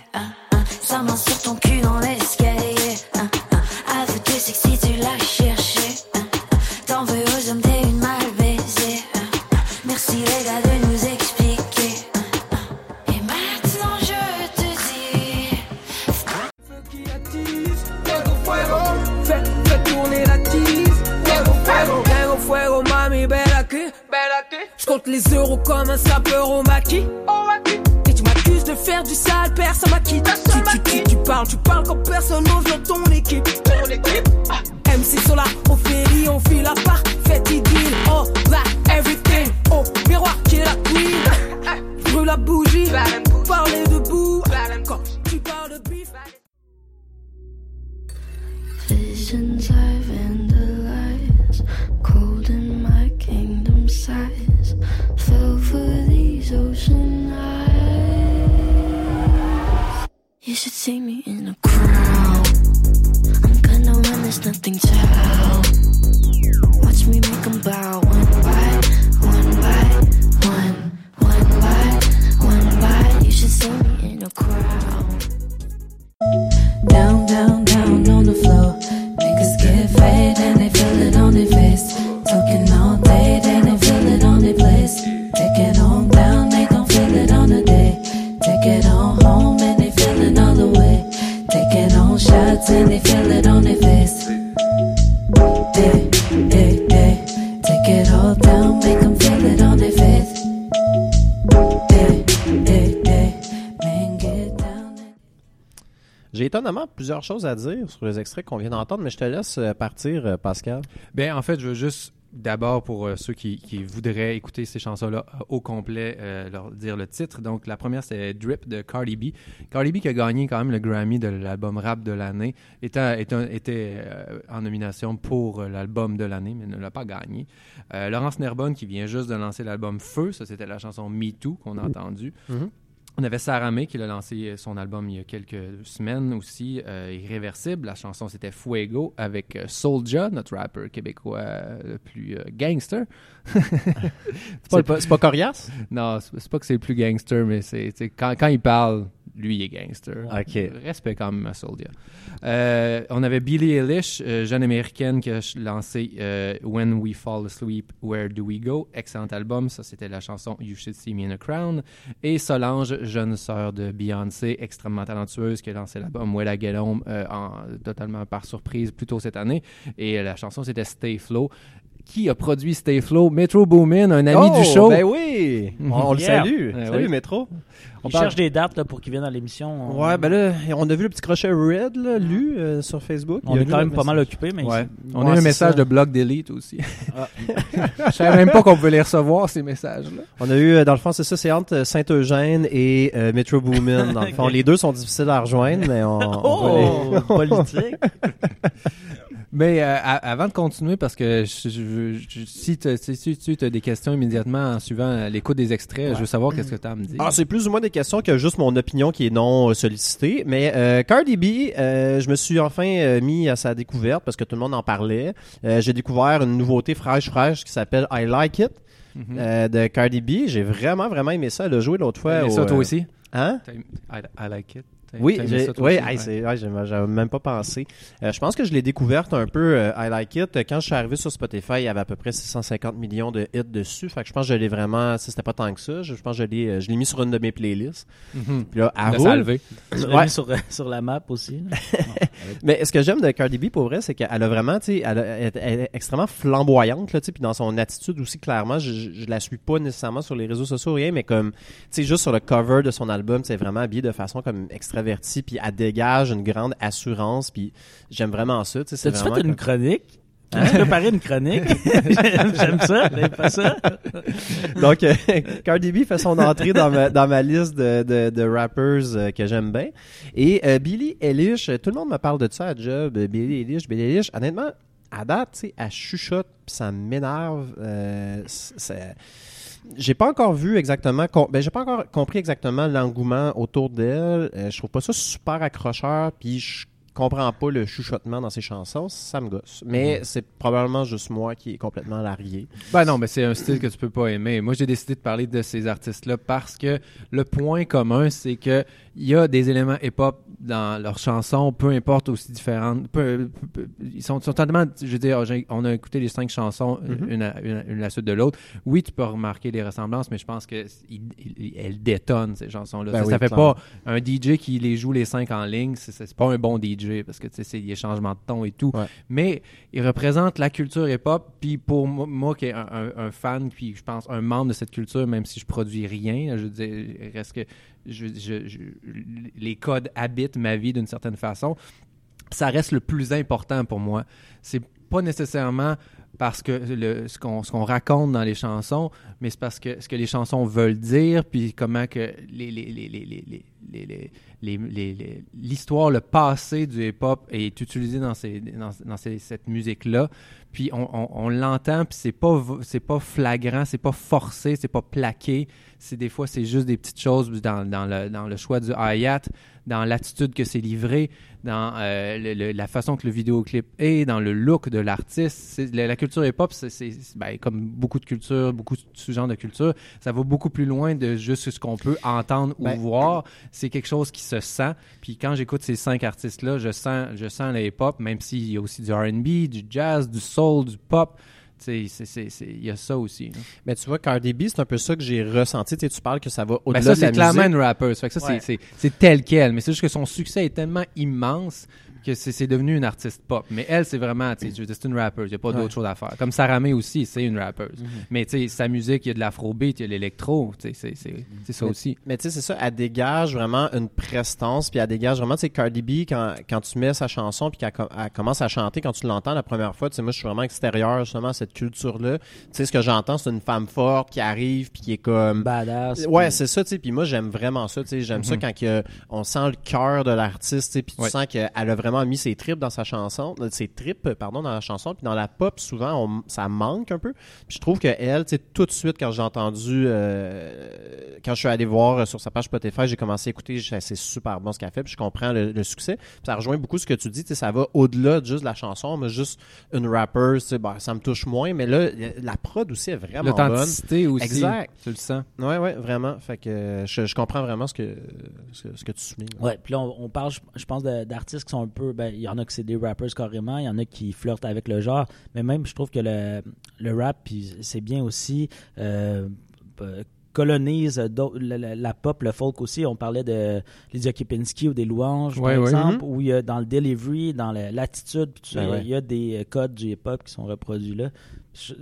étonnamment plusieurs choses à dire sur les extraits qu'on vient d'entendre, mais je te laisse euh, partir, euh, Pascal. Ben, en fait, je veux juste d'abord pour euh, ceux qui, qui voudraient écouter ces chansons-là euh, au complet, euh, leur dire le titre. Donc, la première, c'est Drip de Cardi B. Cardi B qui a gagné quand même le Grammy de l'album rap de l'année, était, était, était, en nomination pour l'album de l'année, mais ne l'a pas gagné. Laurence Nerbonne qui vient juste de lancer l'album Feu, ça c'était la chanson Me Too qu'on a entendue. Mhm. On avait Sarah May qui a lancé son album il y a quelques semaines aussi, euh, Irréversible. La chanson c'était Fuego avec euh, Soulja, notre rappeur québécois euh, le plus euh, gangster. (laughs) C'est pas, pas coriace? Non, c'est pas que c'est le plus gangster, mais c'est c'est quand, quand il parle, lui, il est gangster. Ok. Respect quand même à Soulja. Euh, on avait Billie Eilish, euh, jeune américaine qui a lancé euh, When We Fall Asleep, Where Do We Go? Excellent album. Ça, c'était la chanson You Should See Me in a Crown. Et Solange, jeune sœur de Beyoncé, extrêmement talentueuse, qui a lancé l'album Well en, totalement par surprise plus tôt cette année. Et la chanson, c'était Stay Flow. Qui a produit Stay Flow? Metro Boomin, un ami Oh, du show. Ben oui! On, on le salue. Eh Salut, oui. Métro. On parle- cherche des dates là, pour qu'ils viennent dans l'émission. On- Ouais, ben là, on a vu le petit crochet Red, là, lu euh, sur Facebook. On est quand même pas mal occupé, mais Ouais. On Ouais, a eu un message ça. de blog delete aussi. Ah. (laughs) Je savais même pas qu'on pouvait les recevoir, ces messages-là. On a eu, euh, dans le fond, c'est ça, c'est entre euh, Saint-Eugène et euh, Metro Boomin. Dans le fond, (laughs) les deux sont difficiles à rejoindre, mais on, on va les- Oh, (laughs) politique. Mais euh, avant de continuer, parce que je, je- je- si tu si, tu as des questions immédiatement en suivant l'écoute des extraits, je veux savoir qu'est-ce que tu as à me dire. Ah, c'est plus ou moins des questions que juste mon opinion qui est non euh, sollicitée. Mais euh, Cardi B, euh, je me suis enfin euh, mis à sa découverte parce que tout le monde en parlait. Euh, J'ai découvert une nouveauté fraîche fraîche qui s'appelle I Like It Mhm. euh, de Cardi B. J'ai vraiment vraiment aimé ça. Elle a joué l'autre fois. Au, ça toi euh, aussi? Hein? I, I like it? Oui, j'ai- ça, toi oui, aussi? hey, Ouais. c'est- ouais, j'avais j'avais même pas pensé. Euh, je pense que je l'ai découverte un peu, euh, I Like It. Quand je suis arrivé sur Spotify, il y avait à peu près 650 millions de hits dessus. Fait que je pense que je l'ai vraiment, si c'était pas tant que ça, je, je pense que je l'ai, euh, je l'ai mis sur une de mes playlists. Mhm. Puis là, à De roule. salver. Tu l'as Ouais. mis sur, sur la map aussi. là? (laughs) Mais ce que j'aime de Cardi B pour vrai, c'est qu'elle a vraiment, tu sais, elle, a- elle- elle est extrêmement flamboyante, là, tu sais, puis dans son attitude aussi, clairement, je, je, je la suis pas nécessairement sur les réseaux sociaux, rien, mais comme, tu sais, juste sur le cover de son album, c'est vraiment habillé de façon comme extravertie, puis elle dégage une grande assurance, puis j'aime vraiment ça, tu T'as-tu fait une chronique? T'as-tu préparé une chronique? (laughs) J'aime j'aime ça. T'avais pas ça? Donc, euh, (laughs) Cardi B fait son entrée dans ma, dans ma liste de, de, de rappers euh, que j'aime bien. Et euh, Billie Eilish, euh, tout le monde me parle de ça à job. Billie Eilish, Billie Eilish. Honnêtement, à date, tu sais, elle chuchote, puis ça m'énerve. C'est- j'ai pas encore vu exactement, ben j'ai pas encore compris exactement l'engouement autour d'elle. Euh, je trouve pas ça super accrocheur, puis je comprends pas le chuchotement dans ses chansons, ça me gosse. Mais c'est probablement juste moi qui est complètement largué. Ben non, mais c'est un style que tu peux pas aimer. Moi, j'ai décidé de parler de ces artistes-là parce que le point commun, c'est que il y a des éléments hip-hop dans leurs chansons, peu importe aussi différentes. peu- peu- peu- ils sont, sont tellement, je veux dire, on a écouté les cinq chansons, une, à, une, à- une à la suite de l'autre. Oui, tu peux remarquer les ressemblances, mais je pense que il- il- elles détonnent ces chansons-là. Ben ça, oui, ça fait pas un DJ qui les joue les cinq en ligne, c'est- pas un bon DJ parce que tu sais, c'est des changements de ton et tout. Ouais. Mais il représente la culture hip-hop. Puis pour moi, moi qui est un, un- un fan, puis je pense un membre de cette culture, même si je produis rien, je veux dire, il reste que je, je- je- les codes habitent ma vie d'une certaine façon. Ça reste le plus important pour moi. C'est pas nécessairement parce que le, ce qu'on qu'on raconte dans les chansons, mais c'est parce que ce que les chansons veulent dire, puis comment que les, les, les, les, l'histoire, le passé du hip-hop est utilisé dans, ces, dans, dans cette musique-là. Puis on, on, l'entend, puis c'est pas pas flagrant, c'est pas forcé, c'est pas plaqué. Des fois c'est juste des petites choses dans, dans, le, le choix du hi-hat, dans l'attitude que c'est livré, dans euh, le- le- la façon que le vidéoclip est, dans le look de l'artiste. La, la culture hip-hop, c'est ben, comme beaucoup de cultures, beaucoup de sous-genres de culture, ça va beaucoup plus loin de juste ce qu'on peut entendre ou Ben, voir. C'est quelque chose qui se sent. Puis quand j'écoute ces cinq artistes-là, je sens, je sens le hip-hop, même s'il y a aussi du R&B, du jazz, du soul, du pop. Il y a ça aussi. là. Mais tu vois, Cardi B, c'est un peu ça que j'ai ressenti. Tu, sais, tu parles que ça va Ben au-delà ça, de la c'est clairement musique. une rapper. Ça fait que ça, c'est- Ouais. c'est c'est tel quel. Mais c'est juste que son succès est tellement immense que c'est devenu une artiste pop. Mais elle, c'est vraiment, tu sais, c'est une rapper. Il n'y a pas Ouais. d'autre chose à faire. Comme Sarah May aussi, c'est une rapper. Mais tu sais, sa musique, il y a de l'afrobeat, il y a de l'électro. Tu sais, c'est- ça Mais- aussi. Mais tu sais, c'est ça, elle dégage vraiment une prestance, puis elle dégage vraiment, tu sais, Cardi B, quand, quand tu mets sa chanson, puis qu'elle com- elle commence à chanter, quand tu l'entends la première fois, tu sais, moi, je suis vraiment extérieur, justement, à cette culture-là. Tu sais, ce que j'entends, c'est une femme forte qui arrive, puis qui est comme... Badass. Ouais, puis- c'est ça, tu sais. Puis moi, j'aime vraiment ça, tu sais. J'aime ça Mhm. quand que, on sent le cœur de l'artiste, tu sais. Puis tu Ouais. sens qu'elle a vraiment vraiment mis ses tripes dans sa chanson, euh, ses tripes, pardon, dans la chanson. Puis dans la pop, souvent, on- ça manque un peu. Puis je trouve que elle, tu sais, tout de suite, quand j'ai entendu, euh, quand je suis allé voir euh, sur sa page Spotify, j'ai commencé à écouter, j'ai- c'est super bon ce qu'elle fait, puis je comprends le, le succès. Puis ça rejoint beaucoup ce que tu dis, tu sais, ça va au-delà de juste la chanson, mais juste une rapper, tu sais, bah, ça me touche moins. Mais là, la prod aussi est vraiment bonne. L'authenticité aussi. Exact. Tu le sens. Ouais, ouais, vraiment. Fait que euh, je, je comprends vraiment ce que, ce, que- ce que tu soulignes. Ouais, puis là, on, on parle, je, je pense, de- d'artistes qui sont un peu. Ben, il y en a que c'est des rappers carrément, il y en a qui flirtent avec le genre, mais même, je trouve que le, le rap, puis c'est bien aussi. euh, euh, colonise la, la- la pop, le folk aussi. On parlait de Lydia Kipinski ou des louanges, Ouais, par ouais. exemple, où il y a dans le delivery, dans l'attitude, Ben il y a- ouais. il y, a des euh, codes du hip-hop qui sont reproduits là.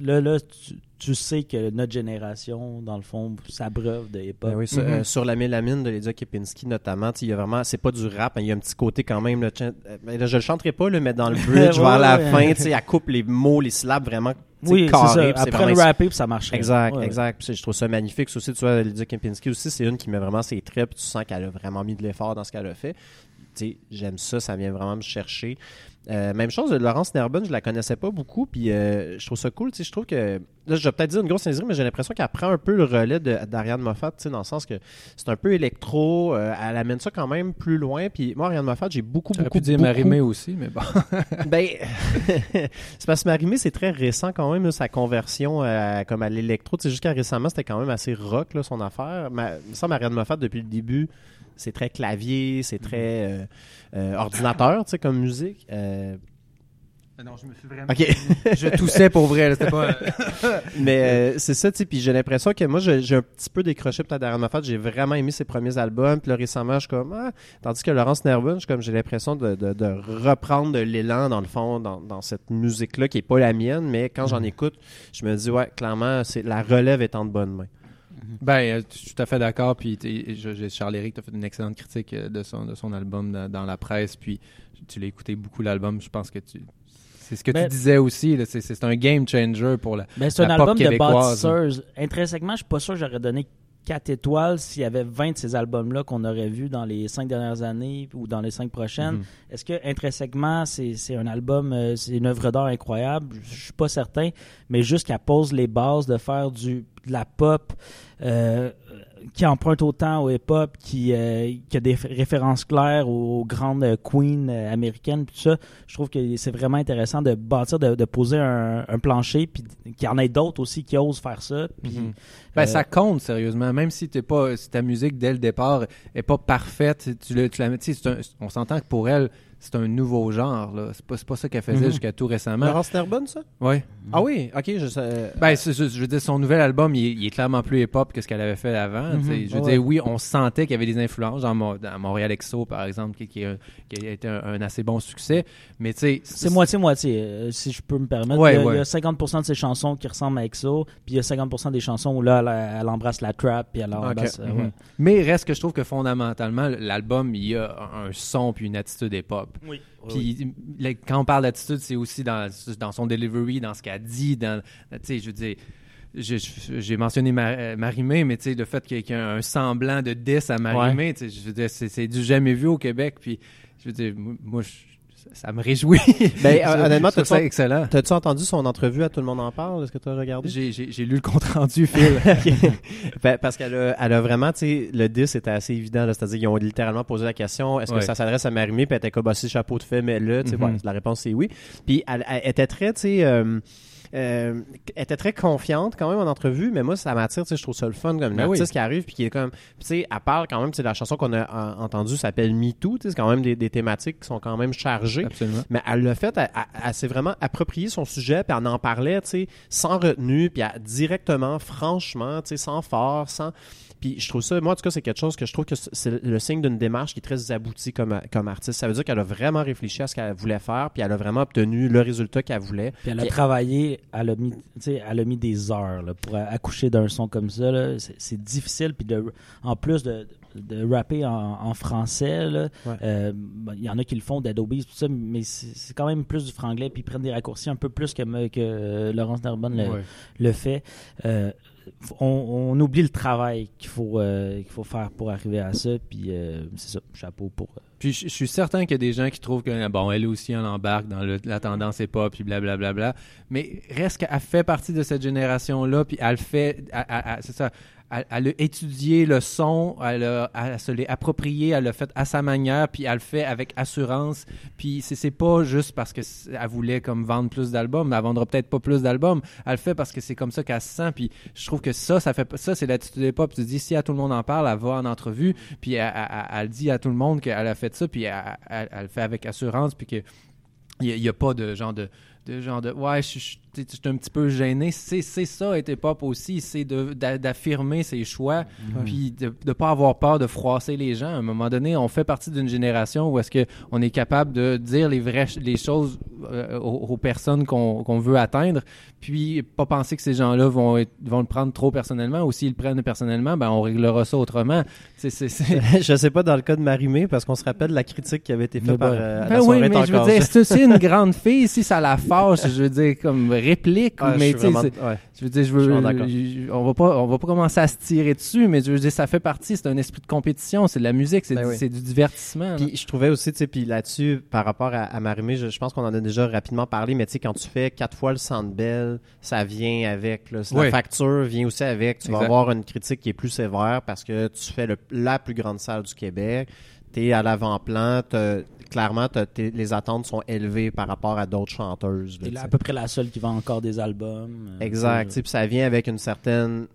Là, là tu, tu sais que notre génération, dans le fond, s'abreuve de hip-hop. Ben oui, sur, Mhm. euh, sur la mélamine de Lydia Kipinski notamment, il y a vraiment, c'est pas du rap, hein, il y a un petit côté quand même. Là, tiens, euh, ben là, je le chanterai pas, là, mais dans le (laughs) bridge Ouais, vers la ouais. fin, elle coupe les mots, les syllabes vraiment Oui, c'est carrées, ça. Après vraiment le rapper, ça marcherait. Exact, Ouais. exact. Puis je trouve ça magnifique. Aussi, tu vois, Lydia Kempinski aussi, c'est une qui met vraiment ses traits, puis tu sens qu'elle a vraiment mis de l'effort dans ce qu'elle a fait. J'aime ça, ça vient vraiment me chercher. Euh, même chose, Laurence Nerbonne, je la connaissais pas beaucoup, puis euh, je trouve ça cool. Je trouve que là, je vais peut-être dire une grosse niaiserie, mais j'ai l'impression qu'elle prend un peu le relais d'Ariane Moffat, tu sais, dans le sens que c'est un peu électro, euh, elle amène ça quand même plus loin. Puis moi, Ariane Moffat, j'ai beaucoup, beaucoup, pu dire beaucoup Marimé aussi, mais bon. (laughs) ben, (laughs) c'est parce que Marimé, c'est très récent quand même, là, sa conversion à, comme à l'électro. Jusqu'à récemment, c'était quand même assez rock, là, son affaire. Ma, ça, Marianne Moffat, depuis le début, c'est très clavier, c'est très euh, euh, ordinateur, tu sais, comme musique. Euh, non, je me suis vraiment. ok. (laughs) je toussais pour vrai, c'était pas. Mais euh, c'est ça, tu sais, puis j'ai l'impression que moi, j'ai un petit peu décroché peut-être derrière ma fête. J'ai vraiment aimé ses premiers albums, puis là, récemment, je suis comme... Ah. Tandis que Laurence comme j'ai l'impression de, de, de reprendre de l'élan, dans le fond, dans, dans cette musique-là, qui est pas la mienne, mais quand j'en écoute, je me dis, ouais, clairement, la relève est en de bonnes mains. Ben, euh, je suis tout à fait d'accord. Puis, Charles-Éric, tu as fait une excellente critique euh, de son, de son album dans, dans la presse. Puis, tu l'as écouté beaucoup, l'album. Je pense que tu. C'est ce que Ben- tu disais aussi. C'est c'est un game changer pour la. Ben, c'est un La pop album de québécoise. bâtisseuse. Intrinsèquement, je suis pas sûr que j'aurais donné 4 étoiles s'il y avait 20 de ces albums-là qu'on aurait vus dans les 5 dernières années ou dans les 5 prochaines. Mhm. Est-ce que intrinsèquement, c'est c'est un album, euh, c'est une œuvre d'art incroyable? Je suis pas certain, mais juste qu'elle pose les bases de faire du, de la pop euh, qui emprunte autant au hip-hop, qui, euh, qui a des références claires aux, grandes euh, queens euh, américaines, tout ça. Je trouve que c'est vraiment intéressant de bâtir, de, de poser un, un plancher, puis qu'il y en ait d'autres aussi qui osent faire ça. Puis, Mhm. Ben, euh, ça compte, sérieusement. Même si, t'es pas, si ta musique, dès le départ, est pas parfaite, tu, le- tu la un- On s'entend que pour elle, c'est un nouveau genre. là. C'est pas, c'est pas ça qu'elle faisait Mhm. jusqu'à tout récemment. Laurence Nerbonne, ça? Ouais. Ah oui, ok, je sais. Ben, c'est- je, je veux dire, son nouvel album, il, est- il est clairement plus hip-hop que ce qu'elle avait fait avant. Mhm. Je veux Ouais. dire, oui, on sentait qu'il y avait des influences dans, Mo- dans Montréal Exo, par exemple, qui, qui, a, qui a été un, un assez bon succès. Mais tu sais, C'est moitié-moitié, euh, si je peux me permettre. Ouais, il, y a, ouais. il y a 50% de ses chansons qui ressemblent à EXO, puis il y a 50% des chansons où là, elle, elle embrasse la trap, puis elle embrasse... euh, Mhm. Mais reste que je trouve que fondamentalement, l'album, il y a un son puis une attitude hip-hop. Oui. Puis quand on parle d'attitude, c'est aussi dans, dans son delivery, dans ce qu'elle dit, dans, tu sais, je veux dire, j'ai mentionné euh, Marimé, mais tu sais, le fait qu'il y ait un semblant de 10 à Marimé, tu sais, je veux dire, c'est du jamais vu au Québec, puis je veux dire, moi, moi, je- ça, me réjouit. (laughs) Ben, honnêtement, t'as-tu- excellent. T'as-tu entendu son entrevue à Tout le monde en parle? Est-ce que tu as regardé? J'ai j'ai- j'ai lu le compte-rendu, (laughs) Phil. (laughs) Ben, parce qu'elle a, elle a vraiment, tu sais, le 10 était assez évident, là, c'est-à-dire qu'ils ont littéralement posé la question, est-ce Ouais. que ça s'adresse à Marimé, puis elle était comme, bah, chapeau de fait, mais là, tu sais, Mhm. ouais, la réponse c'est oui. Puis elle, elle était très, tu sais, euh, euh, était très confiante quand même en entrevue, mais moi ça m'attire, tu sais, je trouve ça le fun comme une Ben oui. artiste qui arrive puis qui est comme, tu sais, elle parle quand même, tu sais, la chanson qu'on a en- entendue s'appelle Me Too, tu sais, c'est quand même des, des thématiques qui sont quand même chargées. Absolument. Mais elle l'a fait, elle, elle- elle s'est vraiment approprié son sujet, puis elle en parlait, tu sais, sans retenue, puis directement, franchement, tu sais, sans force, sans... Puis je trouve ça, moi en tout cas, c'est quelque chose que je trouve que c'est le signe d'une démarche qui est très aboutie comme, comme artiste. Ça veut dire qu'elle a vraiment réfléchi à ce qu'elle voulait faire, puis elle a vraiment obtenu le résultat qu'elle voulait. Puis elle a Puis- travaillé, elle a mis, tu sais, elle a mis des heures là, pour accoucher d'un son comme ça. c'est difficile. Puis de, en plus de, de rapper en, en français, Ouais. euh, bon, il y en a qui le font d'Adobe, tout ça, mais c'est, quand même plus du franglais. Puis ils prennent des raccourcis un peu plus que, que euh, Laurence Narbonne le, Ouais. le fait. Euh, on, on oublie le travail qu'il faut, qu'il faut faire pour arriver à ça. Puis c'est ça, chapeau pour. Puis je je suis certain qu'il y a des gens qui trouvent que, bon, elle aussi, elle embarque dans le- la tendance hip-hop, puis blablabla. Mais reste qu'elle fait partie de cette génération-là, puis elle fait, c'est ça, elle, a étudié le son, elle, a, se l'est approprié, elle l'a fait à sa manière, puis elle le fait avec assurance. Puis c'est pas juste parce que elle voulait comme vendre plus d'albums, elle vendra peut-être pas plus d'albums. Elle le fait parce que c'est comme ça qu'elle se sent. Puis je trouve que ça, ça fait ça, c'est l'attitude hip-hop. Tu te dis si à tout le monde en parle, elle va en entrevue, puis elle, dit à tout le monde qu'elle a fait ça, puis elle, le fait avec assurance, puis que il n'y a, pas de genre de, de genre de ouais, je je- je suis un petit peu gêné. C'est ça, être hip-hop aussi, c'est d'affirmer ses choix, puis de ne pas avoir peur de froisser les gens. À un moment donné, on fait partie d'une génération où est-ce que on est capable de dire les vraies les choses euh, aux, aux personnes qu'on qu'on veut atteindre, puis pas penser que ces gens-là vont être- vont le prendre trop personnellement, ou s'ils le prennent personnellement, ben on réglera ça autrement. C'est- c'est- (laughs) je sais pas dans le cas de Marimé, parce qu'on se rappelle la critique qui avait été faite par euh, Ben la oui, mais je veux dire, c'est aussi une grande fille, si ça la fâche, je veux dire, comme réplique, Ah, je mais suis vraiment- ouais. je veux dire, je veux, je- on va pas, on va pas commencer à se tirer dessus, mais je veux dire, ça fait partie, c'est un esprit de compétition, c'est de la musique, c'est Ben du, oui. c'est du divertissement. là. Puis je trouvais aussi, tu sais, puis là-dessus, par rapport à, à Marimé, je, pense qu'on en a déjà rapidement parlé, mais tu sais, quand tu fais quatre fois le Centre Bell, ça vient avec, là, Oui. la facture vient aussi avec, tu vas avoir une critique qui est plus sévère parce que tu fais le- la plus grande salle du Québec, tu es à l'avant-plan, clairement, les attentes sont élevées par rapport à d'autres chanteuses. tu à peu près la seule qui vend encore des albums. euh, Exact. Puis ça vient avec une certaine.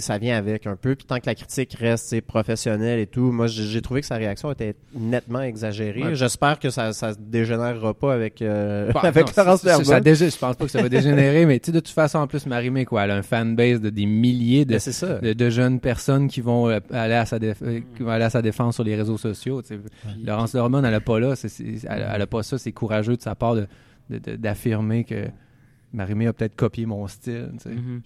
Ça vient avec un peu. Puis tant que la critique reste professionnelle et tout, moi j'ai trouvé que sa réaction était nettement exagérée. Ouais. J'espère que ça se dégénérera pas avec, euh, Bah, (laughs) avec non, Laurence ça- ça- dégé- je pense pas que ça va dégénérer, mais de toute façon, en plus, Marimé, quoi, elle a un fanbase de des milliers de, ça. de, de jeunes personnes qui vont euh, aller à sa déf- euh, qui vont aller à sa défense sur les réseaux sociaux. Laurence Dorman, elle a pas là, elle, elle a pas ça, c'est courageux de sa part de- d'affirmer que Marimé a peut-être copié mon style. tu sais. Mhm.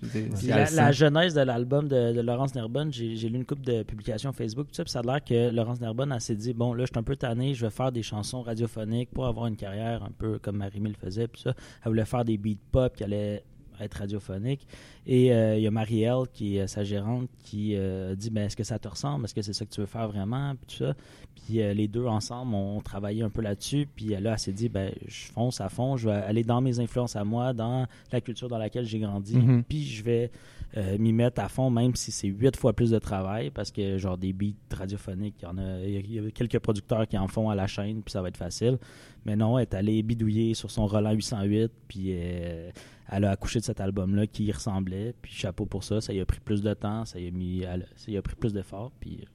La, la genèse de l'album de, de Laurence Nerbonne, j'ai lu une couple de publications Facebook, tout ça, puis ça a l'air que Laurence Nerbonne, s'est dit bon, là, je suis un peu tanné, je vais faire des chansons radiophoniques pour avoir une carrière un peu comme Marie le faisait, puis ça. Elle voulait faire des beats pop qui allaient être radiophoniques. Et euh, il y a Marielle, qui est sa gérante, qui euh, dit ben, est-ce que ça te ressemble? Est-ce que c'est ça que tu veux faire vraiment? Puis tout ça. Puis euh, les deux ensemble ont travaillé un peu là-dessus. Puis euh, là, elle s'est dit ben, je fonce à fond, je vais aller dans mes influences à moi, dans la culture dans laquelle j'ai grandi. Mhm. Puis je vais euh, m'y mettre à fond, même si c'est huit fois plus de travail, parce que genre des beats radiophoniques, il y en a, il y a quelques producteurs qui en font à la chaîne, puis ça va être facile. Mais non, elle est allée bidouiller sur son Roland 808, puis euh, elle a accouché de cet album-là qui y ressemblait, puis chapeau pour ça, ça y a pris plus de temps, ça y a mis, elle- ça y a pris plus d'efforts, puis euh,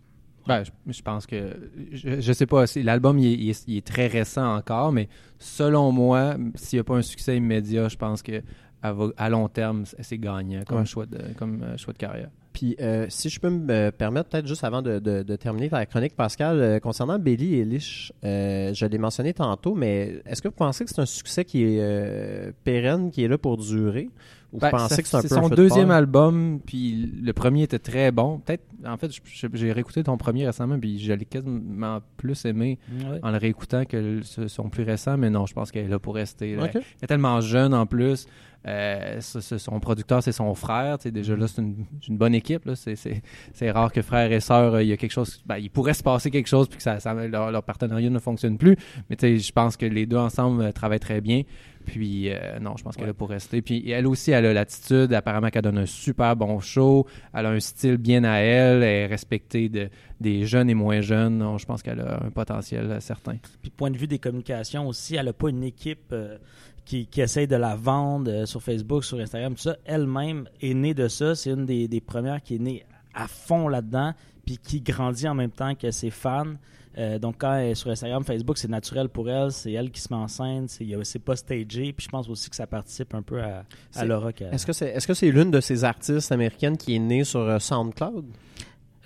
Ben, je, je pense que. Je, je sais pas, c'est- l'album il est, il est- il est très récent encore, mais selon moi, s'il n'y a pas un succès immédiat, je pense que à long terme, c'est c'est gagnant comme, Ouais. choix, de, comme euh, choix de carrière. Puis, euh, si je peux me permettre, peut-être juste avant de, de- de terminer la chronique, Pascal, euh, concernant Belly et Lich, euh, je l'ai mentionné tantôt, mais est-ce que vous pensez que c'est un succès qui est euh, pérenne, qui est là pour durer? Ou Ben, ça- que c'est un peu son un deuxième album, puis le premier était très bon. Peut-être, en fait, j'ai réécouté ton premier récemment, puis je l'ai quasiment plus aimé ouais. en le réécoutant que son plus récent, mais non, je pense qu'elle est là pour rester. Elle est tellement jeune en plus. Euh, ce- ce- son producteur, c'est son frère. Déjà là, c'est une, bonne équipe. C'est- rare que frère et sœur, euh, il y a quelque chose. ben, il pourrait se passer quelque chose puis que ça, ça- leur, leur partenariat ne fonctionne plus. Mais je pense que les deux ensemble euh, travaillent très bien. Puis euh, non, je pense qu'elle est pour rester. Puis elle aussi, elle a l'attitude. Apparemment qu'elle donne un super bon show. Elle a un style bien à elle. Elle est respectée de, des jeunes et moins jeunes. Non, je pense qu'elle a un potentiel certain. Puis point de vue des communications aussi, elle n'a pas une équipe euh, qui, qui essaye de la vendre euh, sur Facebook, sur Instagram, tout ça. Elle-même est née de ça. C'est une des, des premières qui est née à fond là-dedans, puis qui grandit en même temps que ses fans. Euh, donc quand elle est sur Instagram, Facebook, c'est naturel pour elle. C'est elle qui se met en scène. C'est, pas stagé. Puis je pense aussi que ça participe un peu à, à l'aura qu'elle- Est-ce que c'est est -ce l'une de ces artistes américaines qui est née sur euh, SoundCloud?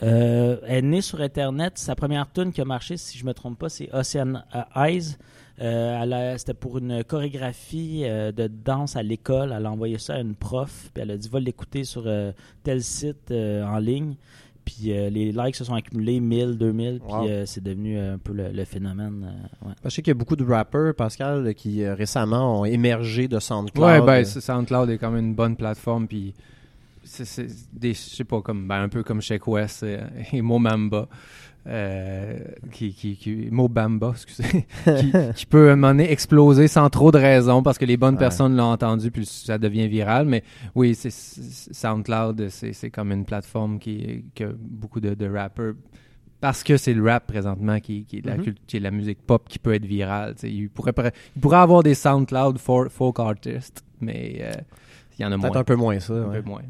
Euh, elle est née sur Internet. Sa première tune qui a marché, si je me trompe pas, c'est Ocean Eyes. Euh, C'était pour une chorégraphie euh, de danse à l'école. Elle a envoyé ça à une prof. Puis elle a dit va l'écouter sur tel site en ligne. Puis euh, les likes se sont accumulés 1000, 2000. Puis Wow. euh, c'est devenu un peu le, le phénomène. euh, ouais. Je sais qu'il y a beaucoup de rappers, Pascal, qui euh, récemment ont émergé de SoundCloud. Ouais, ben, SoundCloud est quand même une bonne plateforme. Puis c'est des, je sais pas, comme, ben, un peu comme Shake West et, et Mo Mamba. euh, qui, qui, qui, Mo Bamba, excusez, (laughs) qui, qui peut à un moment donné exploser sans trop de raison parce que les bonnes Ouais. personnes l'ont entendu puis ça devient viral. Mais oui, c'est SoundCloud, c'est c'est comme une plateforme qui que beaucoup de, de rappeurs parce que c'est le rap présentement qui, qui, est la cult- qui est la musique pop qui peut être virale. Il pourrait, il pourrait avoir des SoundCloud for- folk artists, mais euh, il y en a Peut-être moins. un peu moins ça. Un ouais. peu moins.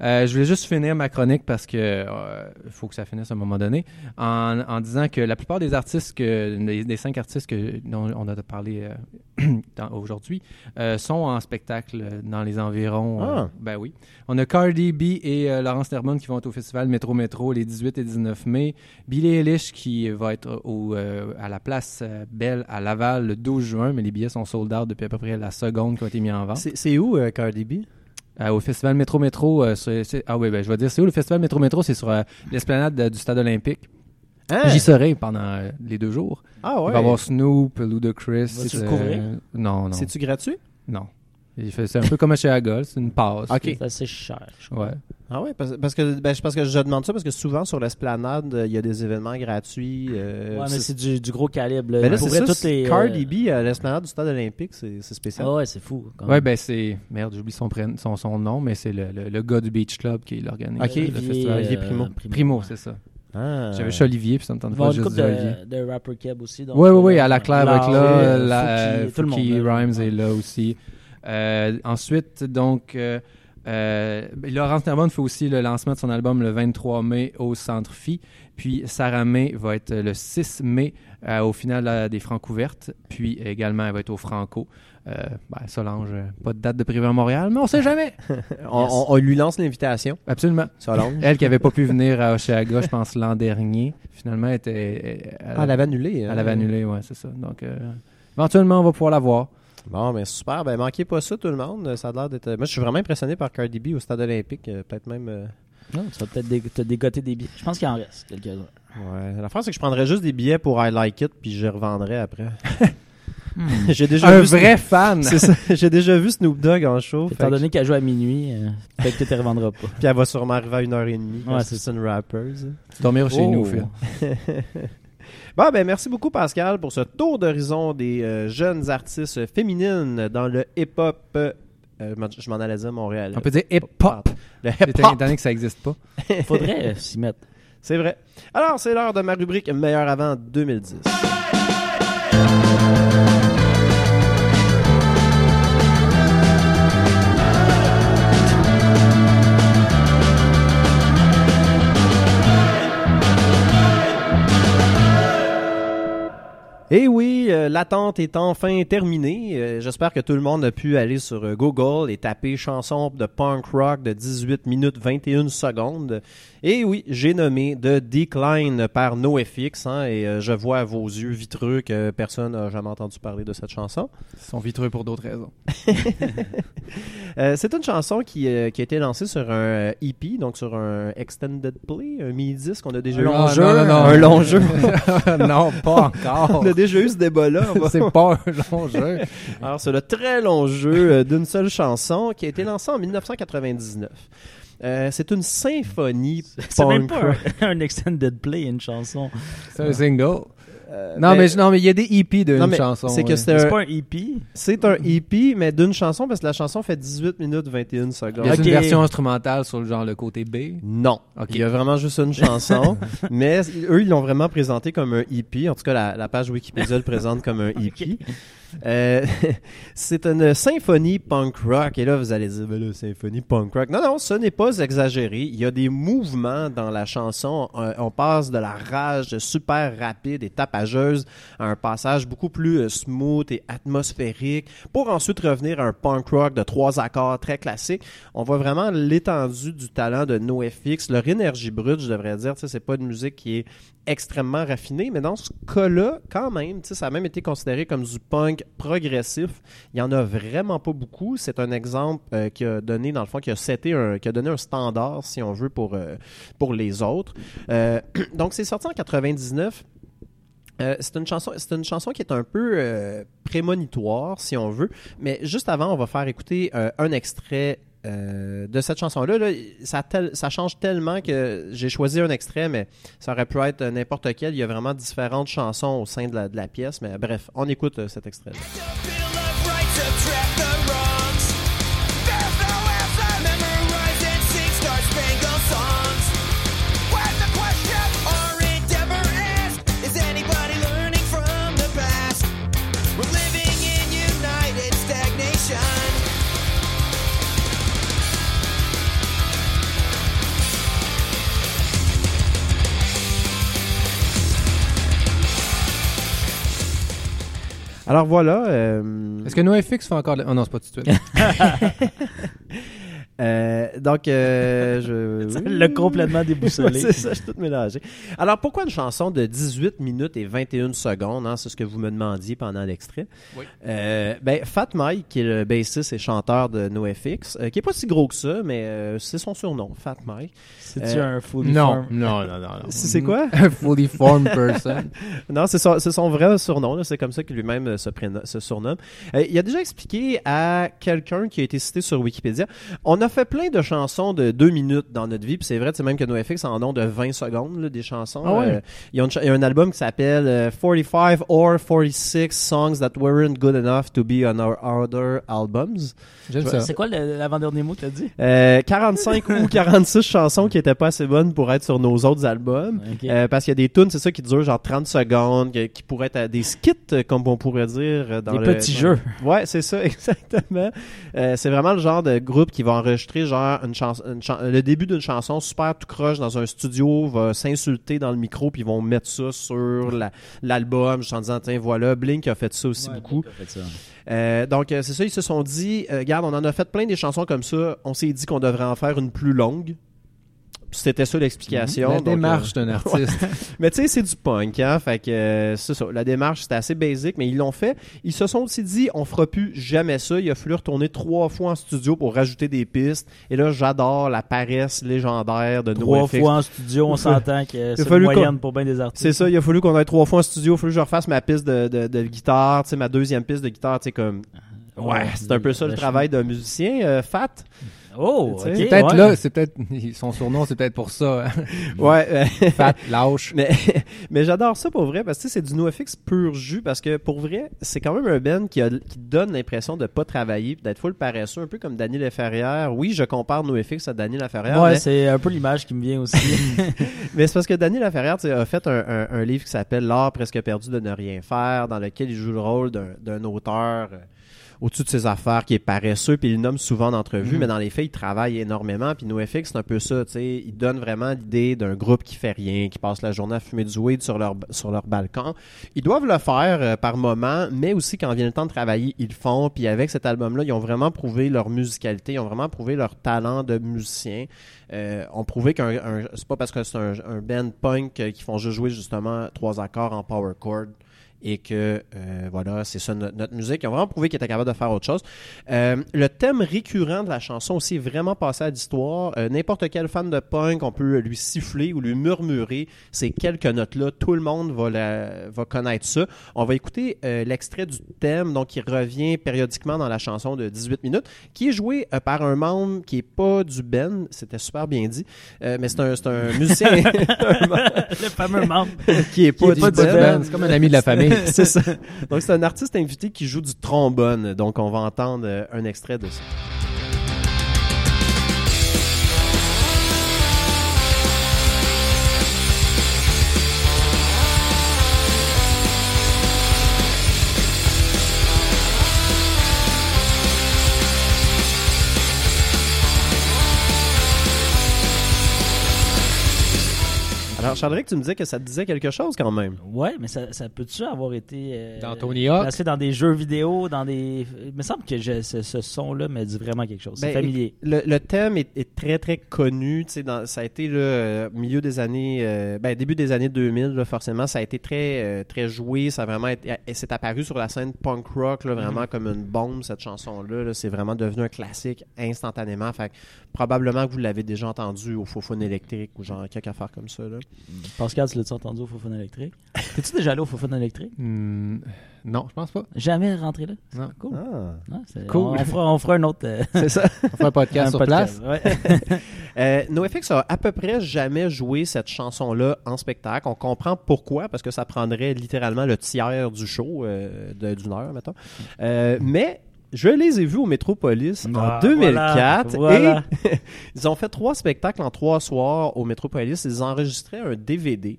Euh, je voulais juste finir ma chronique parce que euh, faut que ça finisse à un moment donné en, en disant que la plupart des artistes que des, des cinq artistes que dont on a parlé euh, (clears throat) aujourd'hui sont en spectacle dans les environs. Ah. ben oui. On a Cardi B et Laurence Termon qui vont être au festival Métro Métro les 18 et 19 mai. Billie Eilish qui va être au, à la place Belle à Laval le 12 juin, mais les billets sont sold out depuis à peu près la seconde qui ont été mis en vente. C'est où Cardi B? Euh, au festival Métro Métro, euh, c'est- c'est- ah oui, ben, je vais dire, c'est où le festival Métro Métro? C'est sur euh, l'esplanade de- du stade olympique. Hein? J'y serai pendant les deux jours. Ah Il ouais. va y avoir Snoop, Ludacris. Vas-tu le couvrir? Non, non. C'est-tu gratuit? Non. C'est un peu comme chez Agol, c'est une passe. C'est assez cher, je crois. Ouais. Ah ouais, parce, parce que ben, je- parce que je demande ça parce que souvent sur l'esplanade, euh, il y a des événements gratuits. euh, ouais, mais c'est du, du gros calibre. Là. Ben là, c'est toutes les, euh, Cardi B à l'esplanade du stade olympique, c'est spécial. Ah ouais, c'est fou. quand Ouais, même. ben c'est. Merde, j'oublie son, prénom- son, son nom, mais c'est le, le, le gars du Beach Club qui l'organise. Ok, le Olivier, festival. Olivier euh, Primo. Primo, c'est ça. Ah. J'avais chez Olivier, puis ça me tente avoir une juste Olivier. de, de rapper keb aussi. donc, Oui, oui, oui, à la claire Larry, là. tout le monde. Rhymes est là aussi. Euh, ensuite, donc, euh, euh, Laurence Termon fait aussi le lancement de son album le 23 mai au Centre Phi. Puis Sarah May va être le 6 mai euh, au final des Francs ouvertes. Puis également, elle va être au Franco. Euh, ben, Solange, pas de date de privé à Montréal, mais on sait jamais. (laughs) On, on- on lui lance l'invitation, Absolument. Solange. Elle qui avait pas pu venir à Oshéaga, je pense, l'an dernier, finalement, elle était. Elle, Ah, elle avait annulé. hein. elle avait annulé, ouais, c'est ça. Donc, euh, éventuellement, on va pouvoir la voir. Bon, mais super. Ben, manquez pas ça, tout le monde. Ça a l'air d'être. Moi, je suis vraiment impressionné par Cardi B au stade olympique. euh, Peut-être même. euh, Non, tu vas peut-être dé- te dégoter des billets. Je pense qu'il en reste quelques-uns. Ouais. La France, c'est que je prendrais juste des billets pour I Like It, puis je les revendrais après. (laughs) Hmm. (laughs) J'ai déjà Un vu vrai (laughs) fan! C'est ça. J'ai déjà vu Snoop Dogg en show. Étant donné qu'elle joue à minuit, euh, peut-être que tu ne revendras pas. Puis elle va sûrement arriver à 1h30. Ouais, Ouais, c'est c'est une rappeuse. Dormir chez Oh. nous, Phil. Bon, ben merci beaucoup Pascal pour ce tour d'horizon des euh, jeunes artistes féminines dans le hip-hop. euh, euh, je m'en allais dire Montréal. On peut dire hip-hop. Le Étant hip-hop. donné que ça n'existe pas. (laughs) Faudrait euh, s'y mettre. C'est vrai. Alors, c'est l'heure de ma rubrique Meilleur avant 2010. Et oui, euh, l'attente est enfin terminée. Euh, J'espère que tout le monde a pu aller sur euh, Google et taper chanson de punk rock de 18 minutes 21 secondes. Et oui, j'ai nommé The Decline par NoFX. Hein, et euh, je vois à vos yeux vitreux que personne n'a jamais entendu parler de cette chanson. Ils sont vitreux pour d'autres raisons. (laughs) Euh, c'est une chanson qui, euh, qui a été lancée sur un EP, donc sur un extended play, un mini-disque. On a déjà Un eu long jeu. non, non, non. un long jeu. (laughs) non, pas encore. On a déjà eu ce débat-là. C'est pas un long jeu. Alors, c'est le très long jeu d'une seule chanson qui a été lancé en 1999. Euh, c'est une symphonie C'est même pas un, un extended play, une chanson. C'est un single. Euh, Non, ben, mais, non, mais il y a des EP d'une mais chanson. c'est ouais. c'est pas un EP. c'est un EP, mais d'une chanson, parce que la chanson fait 18 minutes 21 secondes. Il y a Ok. une version instrumentale sur le genre le côté B? Non. Ok. Il y a vraiment juste une chanson. (laughs) mais eux, ils l'ont vraiment présenté comme un EP. En tout cas, la, la page Wikipédia le présente comme un EP. Euh, (laughs) c'est une symphonie punk rock. Et là, vous allez dire, ben symphonie punk rock. Non, non, ce n'est pas exagéré. Il y a des mouvements dans la chanson. Euh, on passe de la rage super rapide et tapageuse à un passage beaucoup plus euh, smooth et atmosphérique pour ensuite revenir à un punk rock de trois accords très classique. On voit vraiment l'étendue du talent de NoFX, leur énergie brute, je devrais dire. C'est pas une musique qui est extrêmement raffinée, mais dans ce cas-là, quand même, ça a même été considéré comme du punk progressif. Il y en a vraiment pas beaucoup. C'est un exemple euh, qui a donné, dans le fond, qui a, un, qui a donné un standard, si on veut, pour, euh, pour les autres. Euh, (clears throat) donc, c'est sorti en 99. Euh, c'est une chanson, c'est une chanson qui est un peu prémonitoire, si on veut. Mais juste avant, on va faire écouter un extrait euh, de cette chanson-là, là, ça, change tellement que j'ai choisi un extrait, mais ça aurait pu être n'importe quel. Il y a vraiment différentes chansons au sein de la, de la pièce. Mais bref, on écoute euh, cet extrait. Alors voilà. euh, Est-ce que NoFX fait encore... de- Oh non, c'est pas tout de suite. (laughs) euh, donc, euh, je. (laughs) Le complètement déboussolé. Ouais, (laughs) c'est ça, je suis tout mélangé. Alors, pourquoi une chanson de 18 minutes et 21 secondes? hein, c'est ce que vous me demandiez pendant l'extrait? Oui. Euh, ben, Fat Mike, qui est le bassiste et chanteur de NoFX, euh, qui est pas si gros que ça, mais euh, c'est son surnom, Fat Mike. C'est-tu Euh, un full non, non, non, non, non. C'est c'est quoi? (laughs) A fully formed person. Non, c'est son, c'est son vrai surnom. là. C'est comme ça qu'il lui-même se, préno- se surnomme. Euh, il a déjà expliqué à quelqu'un qui a été cité sur Wikipédia. On a fait plein de chansons de deux minutes dans notre vie. Puis c'est vrai, c'est même que NoFX en ont de 20 secondes là, des chansons. Ah ouais? Euh, une il y a un album qui s'appelle euh, 45 or 46 songs that weren't good enough to be on our other albums. J'aime ça. C'est quoi le- l'avant-dernier mot que t'as dit? Euh, 45 ou 46 chansons qui étaient pas assez bonnes pour être sur nos autres albums. Euh, parce qu'il y a des tunes, c'est ça, qui durent genre 30 secondes, qui pourraient être euh, des skits, comme on pourrait dire. Dans Des le, petits dans- jeux. Ouais, c'est ça, (laughs) exactement. Euh, c'est vraiment le genre de groupe qui va enregistrer genre une chanson, une chan- le début d'une chanson super tout croche dans un studio, va s'insulter dans le micro, puis ils vont mettre ça sur la- l'album, juste en disant, tiens, voilà, Blink a fait ça aussi beaucoup. Euh, donc, euh, c'est ça, ils se sont dit, euh, regarde, on en a fait plein des chansons comme ça, on s'est dit qu'on devrait en faire une plus longue. C'était ça l'explication. La Donc, euh, démarche d'un (laughs) artiste. mais tu sais, c'est du punk, hein. Fait que euh, c'est ça. La démarche, c'était assez basique, mais ils l'ont fait. Ils se sont aussi dit, on fera plus jamais ça. Il a fallu retourner trois fois en studio pour rajouter des pistes. Et là, j'adore la paresse légendaire de Trois NoFX. fois en studio, on s'entend que c'est moyenne pour bien des artistes. C'est ça, il a fallu qu'on aille trois fois en studio. Il a fallu que je refasse ma piste de, de, de guitare, tu sais, ma deuxième piste de guitare, tu sais, comme. Ouais, c'est un peu ça le travail d'un musicien, euh, fat. Oh, C'est peut-être ouais. là, c'est peut-être (laughs) son surnom, c'est peut-être pour ça. hein. (laughs) Ouais, euh, Fat, lâche. (laughs) Mais, mais j'adore ça pour vrai parce que c'est du NoFX pur jus parce que pour vrai, c'est quand même un band qui, a, qui donne l'impression de pas travailler d'être full paresseux, un peu comme Daniel Laferrière. Oui, je compare NoFX à Daniel Laferrière, Ouais, mais, c'est un peu l'image qui me vient aussi. mais c'est parce que Daniel Laferrière a fait un, un- un livre qui s'appelle L'art presque perdu de ne rien faire, dans lequel il joue le rôle d'un d'un auteur. Au-dessus de ses affaires, qui est paresseux, puis il le nomme souvent en entrevue, mais dans les faits, il travaille énormément. Puis NoFX, c'est un peu ça, tu sais. Il donne vraiment l'idée d'un groupe qui fait rien, qui passe la journée à fumer du weed sur leur, sur leur balcon. Ils doivent le faire euh, par moment, mais aussi quand vient le temps de travailler, ils le font. Puis avec cet album-là, ils ont vraiment prouvé leur musicalité, ils ont vraiment prouvé leur talent de musicien. Euh, ont prouvé qu'un un- c'est pas parce que c'est un, un band punk euh, qui font juste jouer justement trois accords en power chord et que euh, voilà, c'est ça notre, notre musique. Ils ont vraiment prouvé qu'ils étaient capables de faire autre chose. Euh, le thème récurrent de la chanson aussi est vraiment passé à l'histoire. Euh, N'importe quel fan de punk, on peut lui siffler ou lui murmurer ces quelques notes-là. Tout le monde va, la- va connaître ça. On va écouter euh, l'extrait du thème, donc qui revient périodiquement dans la chanson de 18 minutes, qui est joué euh, par un membre qui est pas du Ben. C'était super bien dit, Euh, mais c'est un, c'est un musicien (laughs) le fameux membre. qui est pas Qui du pas du Ben. band, C'est comme un ami de la famille. (laughs) c'est ça. Donc, c'est un artiste invité qui joue du trombone. Donc, on va entendre euh, un extrait de ça. Alors, Charles-Ric, tu me disais que ça te disait quelque chose quand même. Ouais, mais ça, ça peut-tu avoir été euh, Dans Tony Hawk? placé dans des jeux vidéo, dans des. Il me semble que je- ce, ce son-là me dit vraiment quelque chose. C'est Ben, familier. Le, le thème est, est très très connu. Dans, ça a été le euh, milieu des années, euh, ben, début des années 2000, là, forcément. Ça a été très euh, très joué. Ça a vraiment été, c'est apparu sur la scène punk rock, là, vraiment comme une bombe cette chanson-là. là. C'est vraiment devenu un classique instantanément. Fait que probablement que vous l'avez déjà entendu au Fofone électrique ou genre quelque affaire comme ça. Là. Pascal, tu l'as-tu entendu au Fofone électrique? (laughs) T'es-tu déjà allé au Fofone électrique? Hmm, non, je pense pas. Jamais rentré là? Non. Cool. Ah, Cool. On, on fera, on fera un autre euh, (laughs) c'est ça. (laughs) On fait un podcast un sur podcast. place. Ouais. Euh, NoFX a à peu près jamais joué cette chanson-là en spectacle. On comprend pourquoi, parce que ça prendrait littéralement le tiers du show euh, d'une heure, mettons. Euh, mais je les ai vus au Métropolis Ah, en 2004 voilà, voilà. et (laughs) ils ont fait trois spectacles en trois soirs au Métropolis. Ils enregistraient un DVD.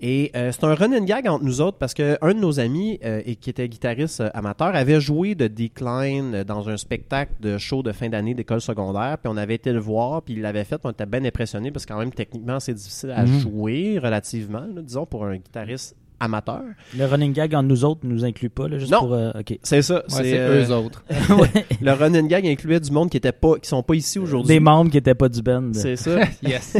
Et euh, c'est un running gag entre nous autres parce que un de nos amis euh, et qui était guitariste euh, amateur avait joué de Decline dans un spectacle de show de fin d'année d'école secondaire. Puis on avait été le voir, puis il l'avait fait. On était bien impressionné parce que quand même techniquement c'est difficile à Mhm. jouer relativement, là, disons pour un guitariste amateur. Le running gag entre nous autres nous inclut pas, là, juste Non. pour... euh, OK. C'est ça. Ouais, c'est euh, eux autres. (laughs) (laughs) Le running gag incluait du monde qui était pas, qui sont pas ici aujourd'hui. Des membres qui étaient pas du band. C'est ça. (laughs) yes.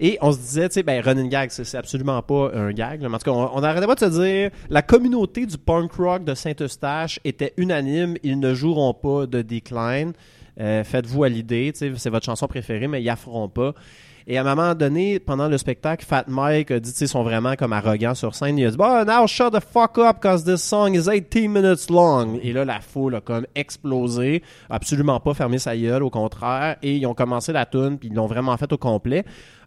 Et on se disait, tu sais, ben, running gag, c'est absolument pas un gag. là. Mais en tout cas, on, on arrêtait pas de se dire, la communauté du punk rock de Saint-Eustache était unanime, ils ne joueront pas de Decline. Euh, Faites-vous à l'idée, tu sais, c'est votre chanson préférée, mais ils feront pas. Et à un moment donné, pendant le spectacle, Fat Mike a dit, tu sont vraiment comme arrogants sur scène. Il a dit, bah, now shut the fuck up, cause this song is 18 minutes long. Et là, la foule a comme explosé. Absolument pas fermé sa gueule, au contraire. Et ils ont commencé la tune, puis ils l'ont vraiment fait au complet.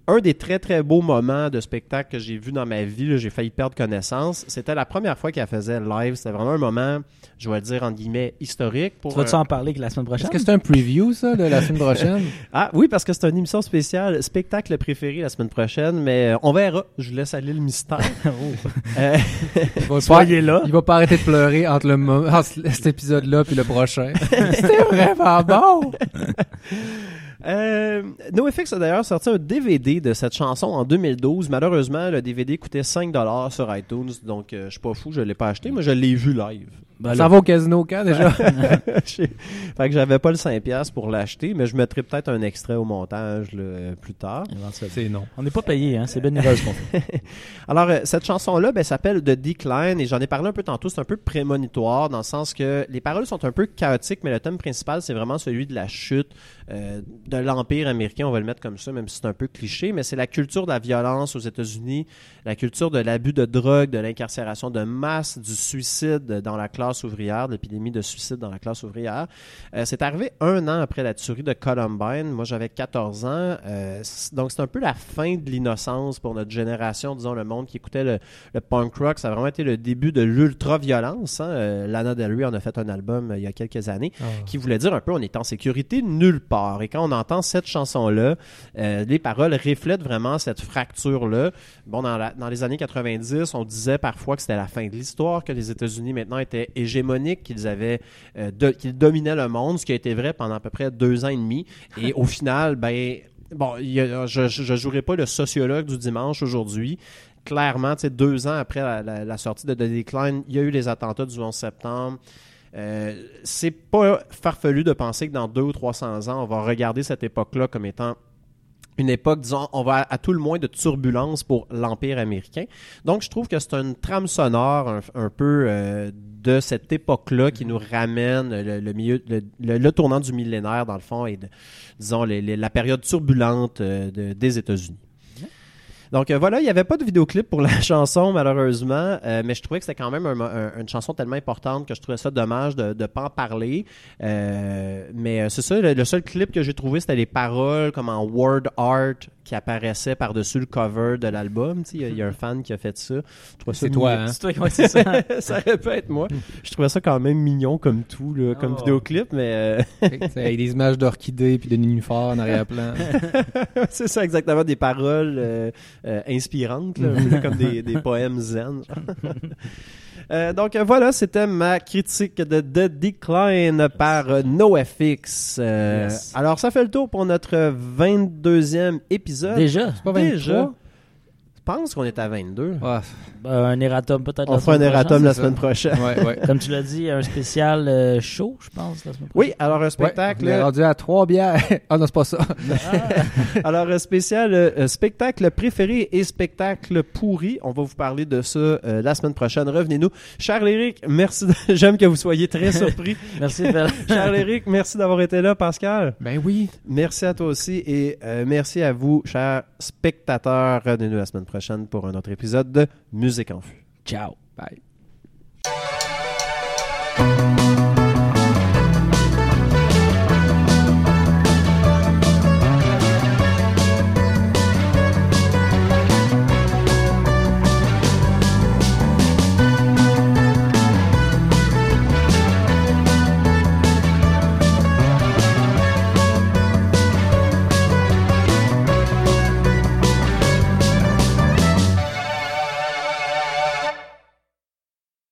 Un des très très beaux moments de spectacle que j'ai vu dans ma vie, là, j'ai failli perdre connaissance, c'était la première fois qu'elle faisait live. C'était vraiment un moment, je vais le dire entre guillemets, historique. Pour Tu vas-tu un- en parler que la semaine prochaine? Est-ce que c'est un preview, ça, de la semaine prochaine? (laughs) Ah oui, parce que c'est une émission spéciale, spectacle préféré la semaine prochaine, mais euh, on verra. Je vous laisse aller le mystère. (laughs) Oh. Euh, Il va, (laughs) Soyez là. il va pas arrêter de pleurer entre, le, entre cet épisode-là puis le prochain. C'était vraiment bon! Euh, NoFX a d'ailleurs sorti un DVD de cette chanson en 2012. Malheureusement, le DVD coûtait 5$ sur iTunes, donc euh, je suis pas fou, je l'ai pas acheté, mais je l'ai vu live. Ben Ça là, va au casino quand, déjà? (laughs) (laughs) fait que j'avais pas le 5$ pour l'acheter, mais je mettrai peut-être un extrait au montage là, euh, plus tard. c'est non. On n'est pas payé, hein? C'est bénévole ce qu'on fait. (laughs) Alors, euh, cette chanson-là ben, s'appelle The Decline et j'en ai parlé un peu tantôt. C'est un peu prémonitoire dans le sens que les paroles sont un peu chaotiques, mais le thème principal, c'est vraiment celui de la chute euh, de l'Empire américain. On va le mettre comme ça, même si c'est un peu cliché, mais c'est la culture de la violence aux États-Unis, la culture de l'abus de drogue, de l'incarcération de masse, du suicide dans la classe ouvrière, de l'épidémie de suicide dans la classe ouvrière. Euh, c'est arrivé un an après la tuerie de Columbine. Moi, j'avais 14 ans. Euh, donc, c'est un peu la fin de l'innocence pour notre génération, disons, le monde qui écoutait le, le punk rock. Ça a vraiment été le début de l'ultra-violence. Hein. Euh, Lana Del Rey en a fait un album il y a quelques années qui voulait dire un peu on est en sécurité nulle part. Et quand on entend cette chanson-là, les paroles reflètent vraiment cette fracture-là. Bon, dans, la- dans les années 90, on disait parfois que c'était la fin de l'histoire, que les États-Unis maintenant étaient hégémoniques, qu'ils avaient, euh, qu'ils dominaient le monde, ce qui a été vrai pendant à peu près deux ans et demi. Et au final, ben, bon, je, je jouerai pas le sociologue du dimanche aujourd'hui. Clairement, deux ans après la sortie de The Decline, il y a eu les attentats du 11 septembre. Euh, c'est pas farfelu de penser que dans deux ou 300 ans, on va regarder cette époque-là comme étant une époque, disons, on va à, tout le moins de turbulence pour l'Empire américain. Donc, je trouve que c'est une trame sonore un, peu euh, de cette époque-là qui nous ramène le, milieu, le, le- tournant du millénaire, dans le fond, et de, disons, les- la période turbulente euh, de- des États-Unis. Donc euh, voilà, il n'y avait pas de vidéoclip pour la (laughs) chanson malheureusement, euh, mais je trouvais que c'était quand même un- un- une chanson tellement importante que je trouvais ça dommage de ne pas en parler. Euh, mais c'est ça, le, le seul clip que j'ai trouvé, c'était les paroles comme en word art qui apparaissaient par-dessus le cover de l'album. Tu sais, Il y, a- il y a un fan qui a fait ça. C'est toi, hein? C'est toi qui ouais, c'est ça. (laughs) ça aurait pu être moi. Je trouvais ça quand même mignon comme tout, là, comme Oh. vidéoclip, mais euh, (laughs) Avec des images d'orchidées puis de nénuphars en arrière-plan. (laughs) c'est ça exactement des paroles euh, euh, inspirantes, là, peu comme des, des poèmes zen. Euh, donc voilà, c'était ma critique de The Decline par NoFX. Euh, Yes. Alors ça fait le tour pour notre 22e épisode. Déjà? C'est pas 23? Déjà. Pense qu'on est à 22. Ah, Ben, un erratum peut-être. On fera un erratum la semaine prochaine. ouais, ouais. Comme tu l'as dit, un spécial euh, show, je pense, la semaine prochaine. Oui, alors un Ouais, spectacle. on est rendu à trois bières. (laughs) ah non, c'est pas ça. (laughs) Alors, un spécial euh, euh, spectacle préféré et spectacle pourri. On va vous parler de ça euh, la semaine prochaine. Revenez-nous. Charles Éric, merci. de- (laughs) J'aime que vous soyez très surpris. Merci, Fel. Charles Éric, merci d'avoir été là, Pascal? Ben oui. Merci à toi aussi et euh, merci à vous, chers spectateurs. Revenez-nous la semaine prochaine prochaine pour un autre épisode de Musique en fût. Ciao. Bye.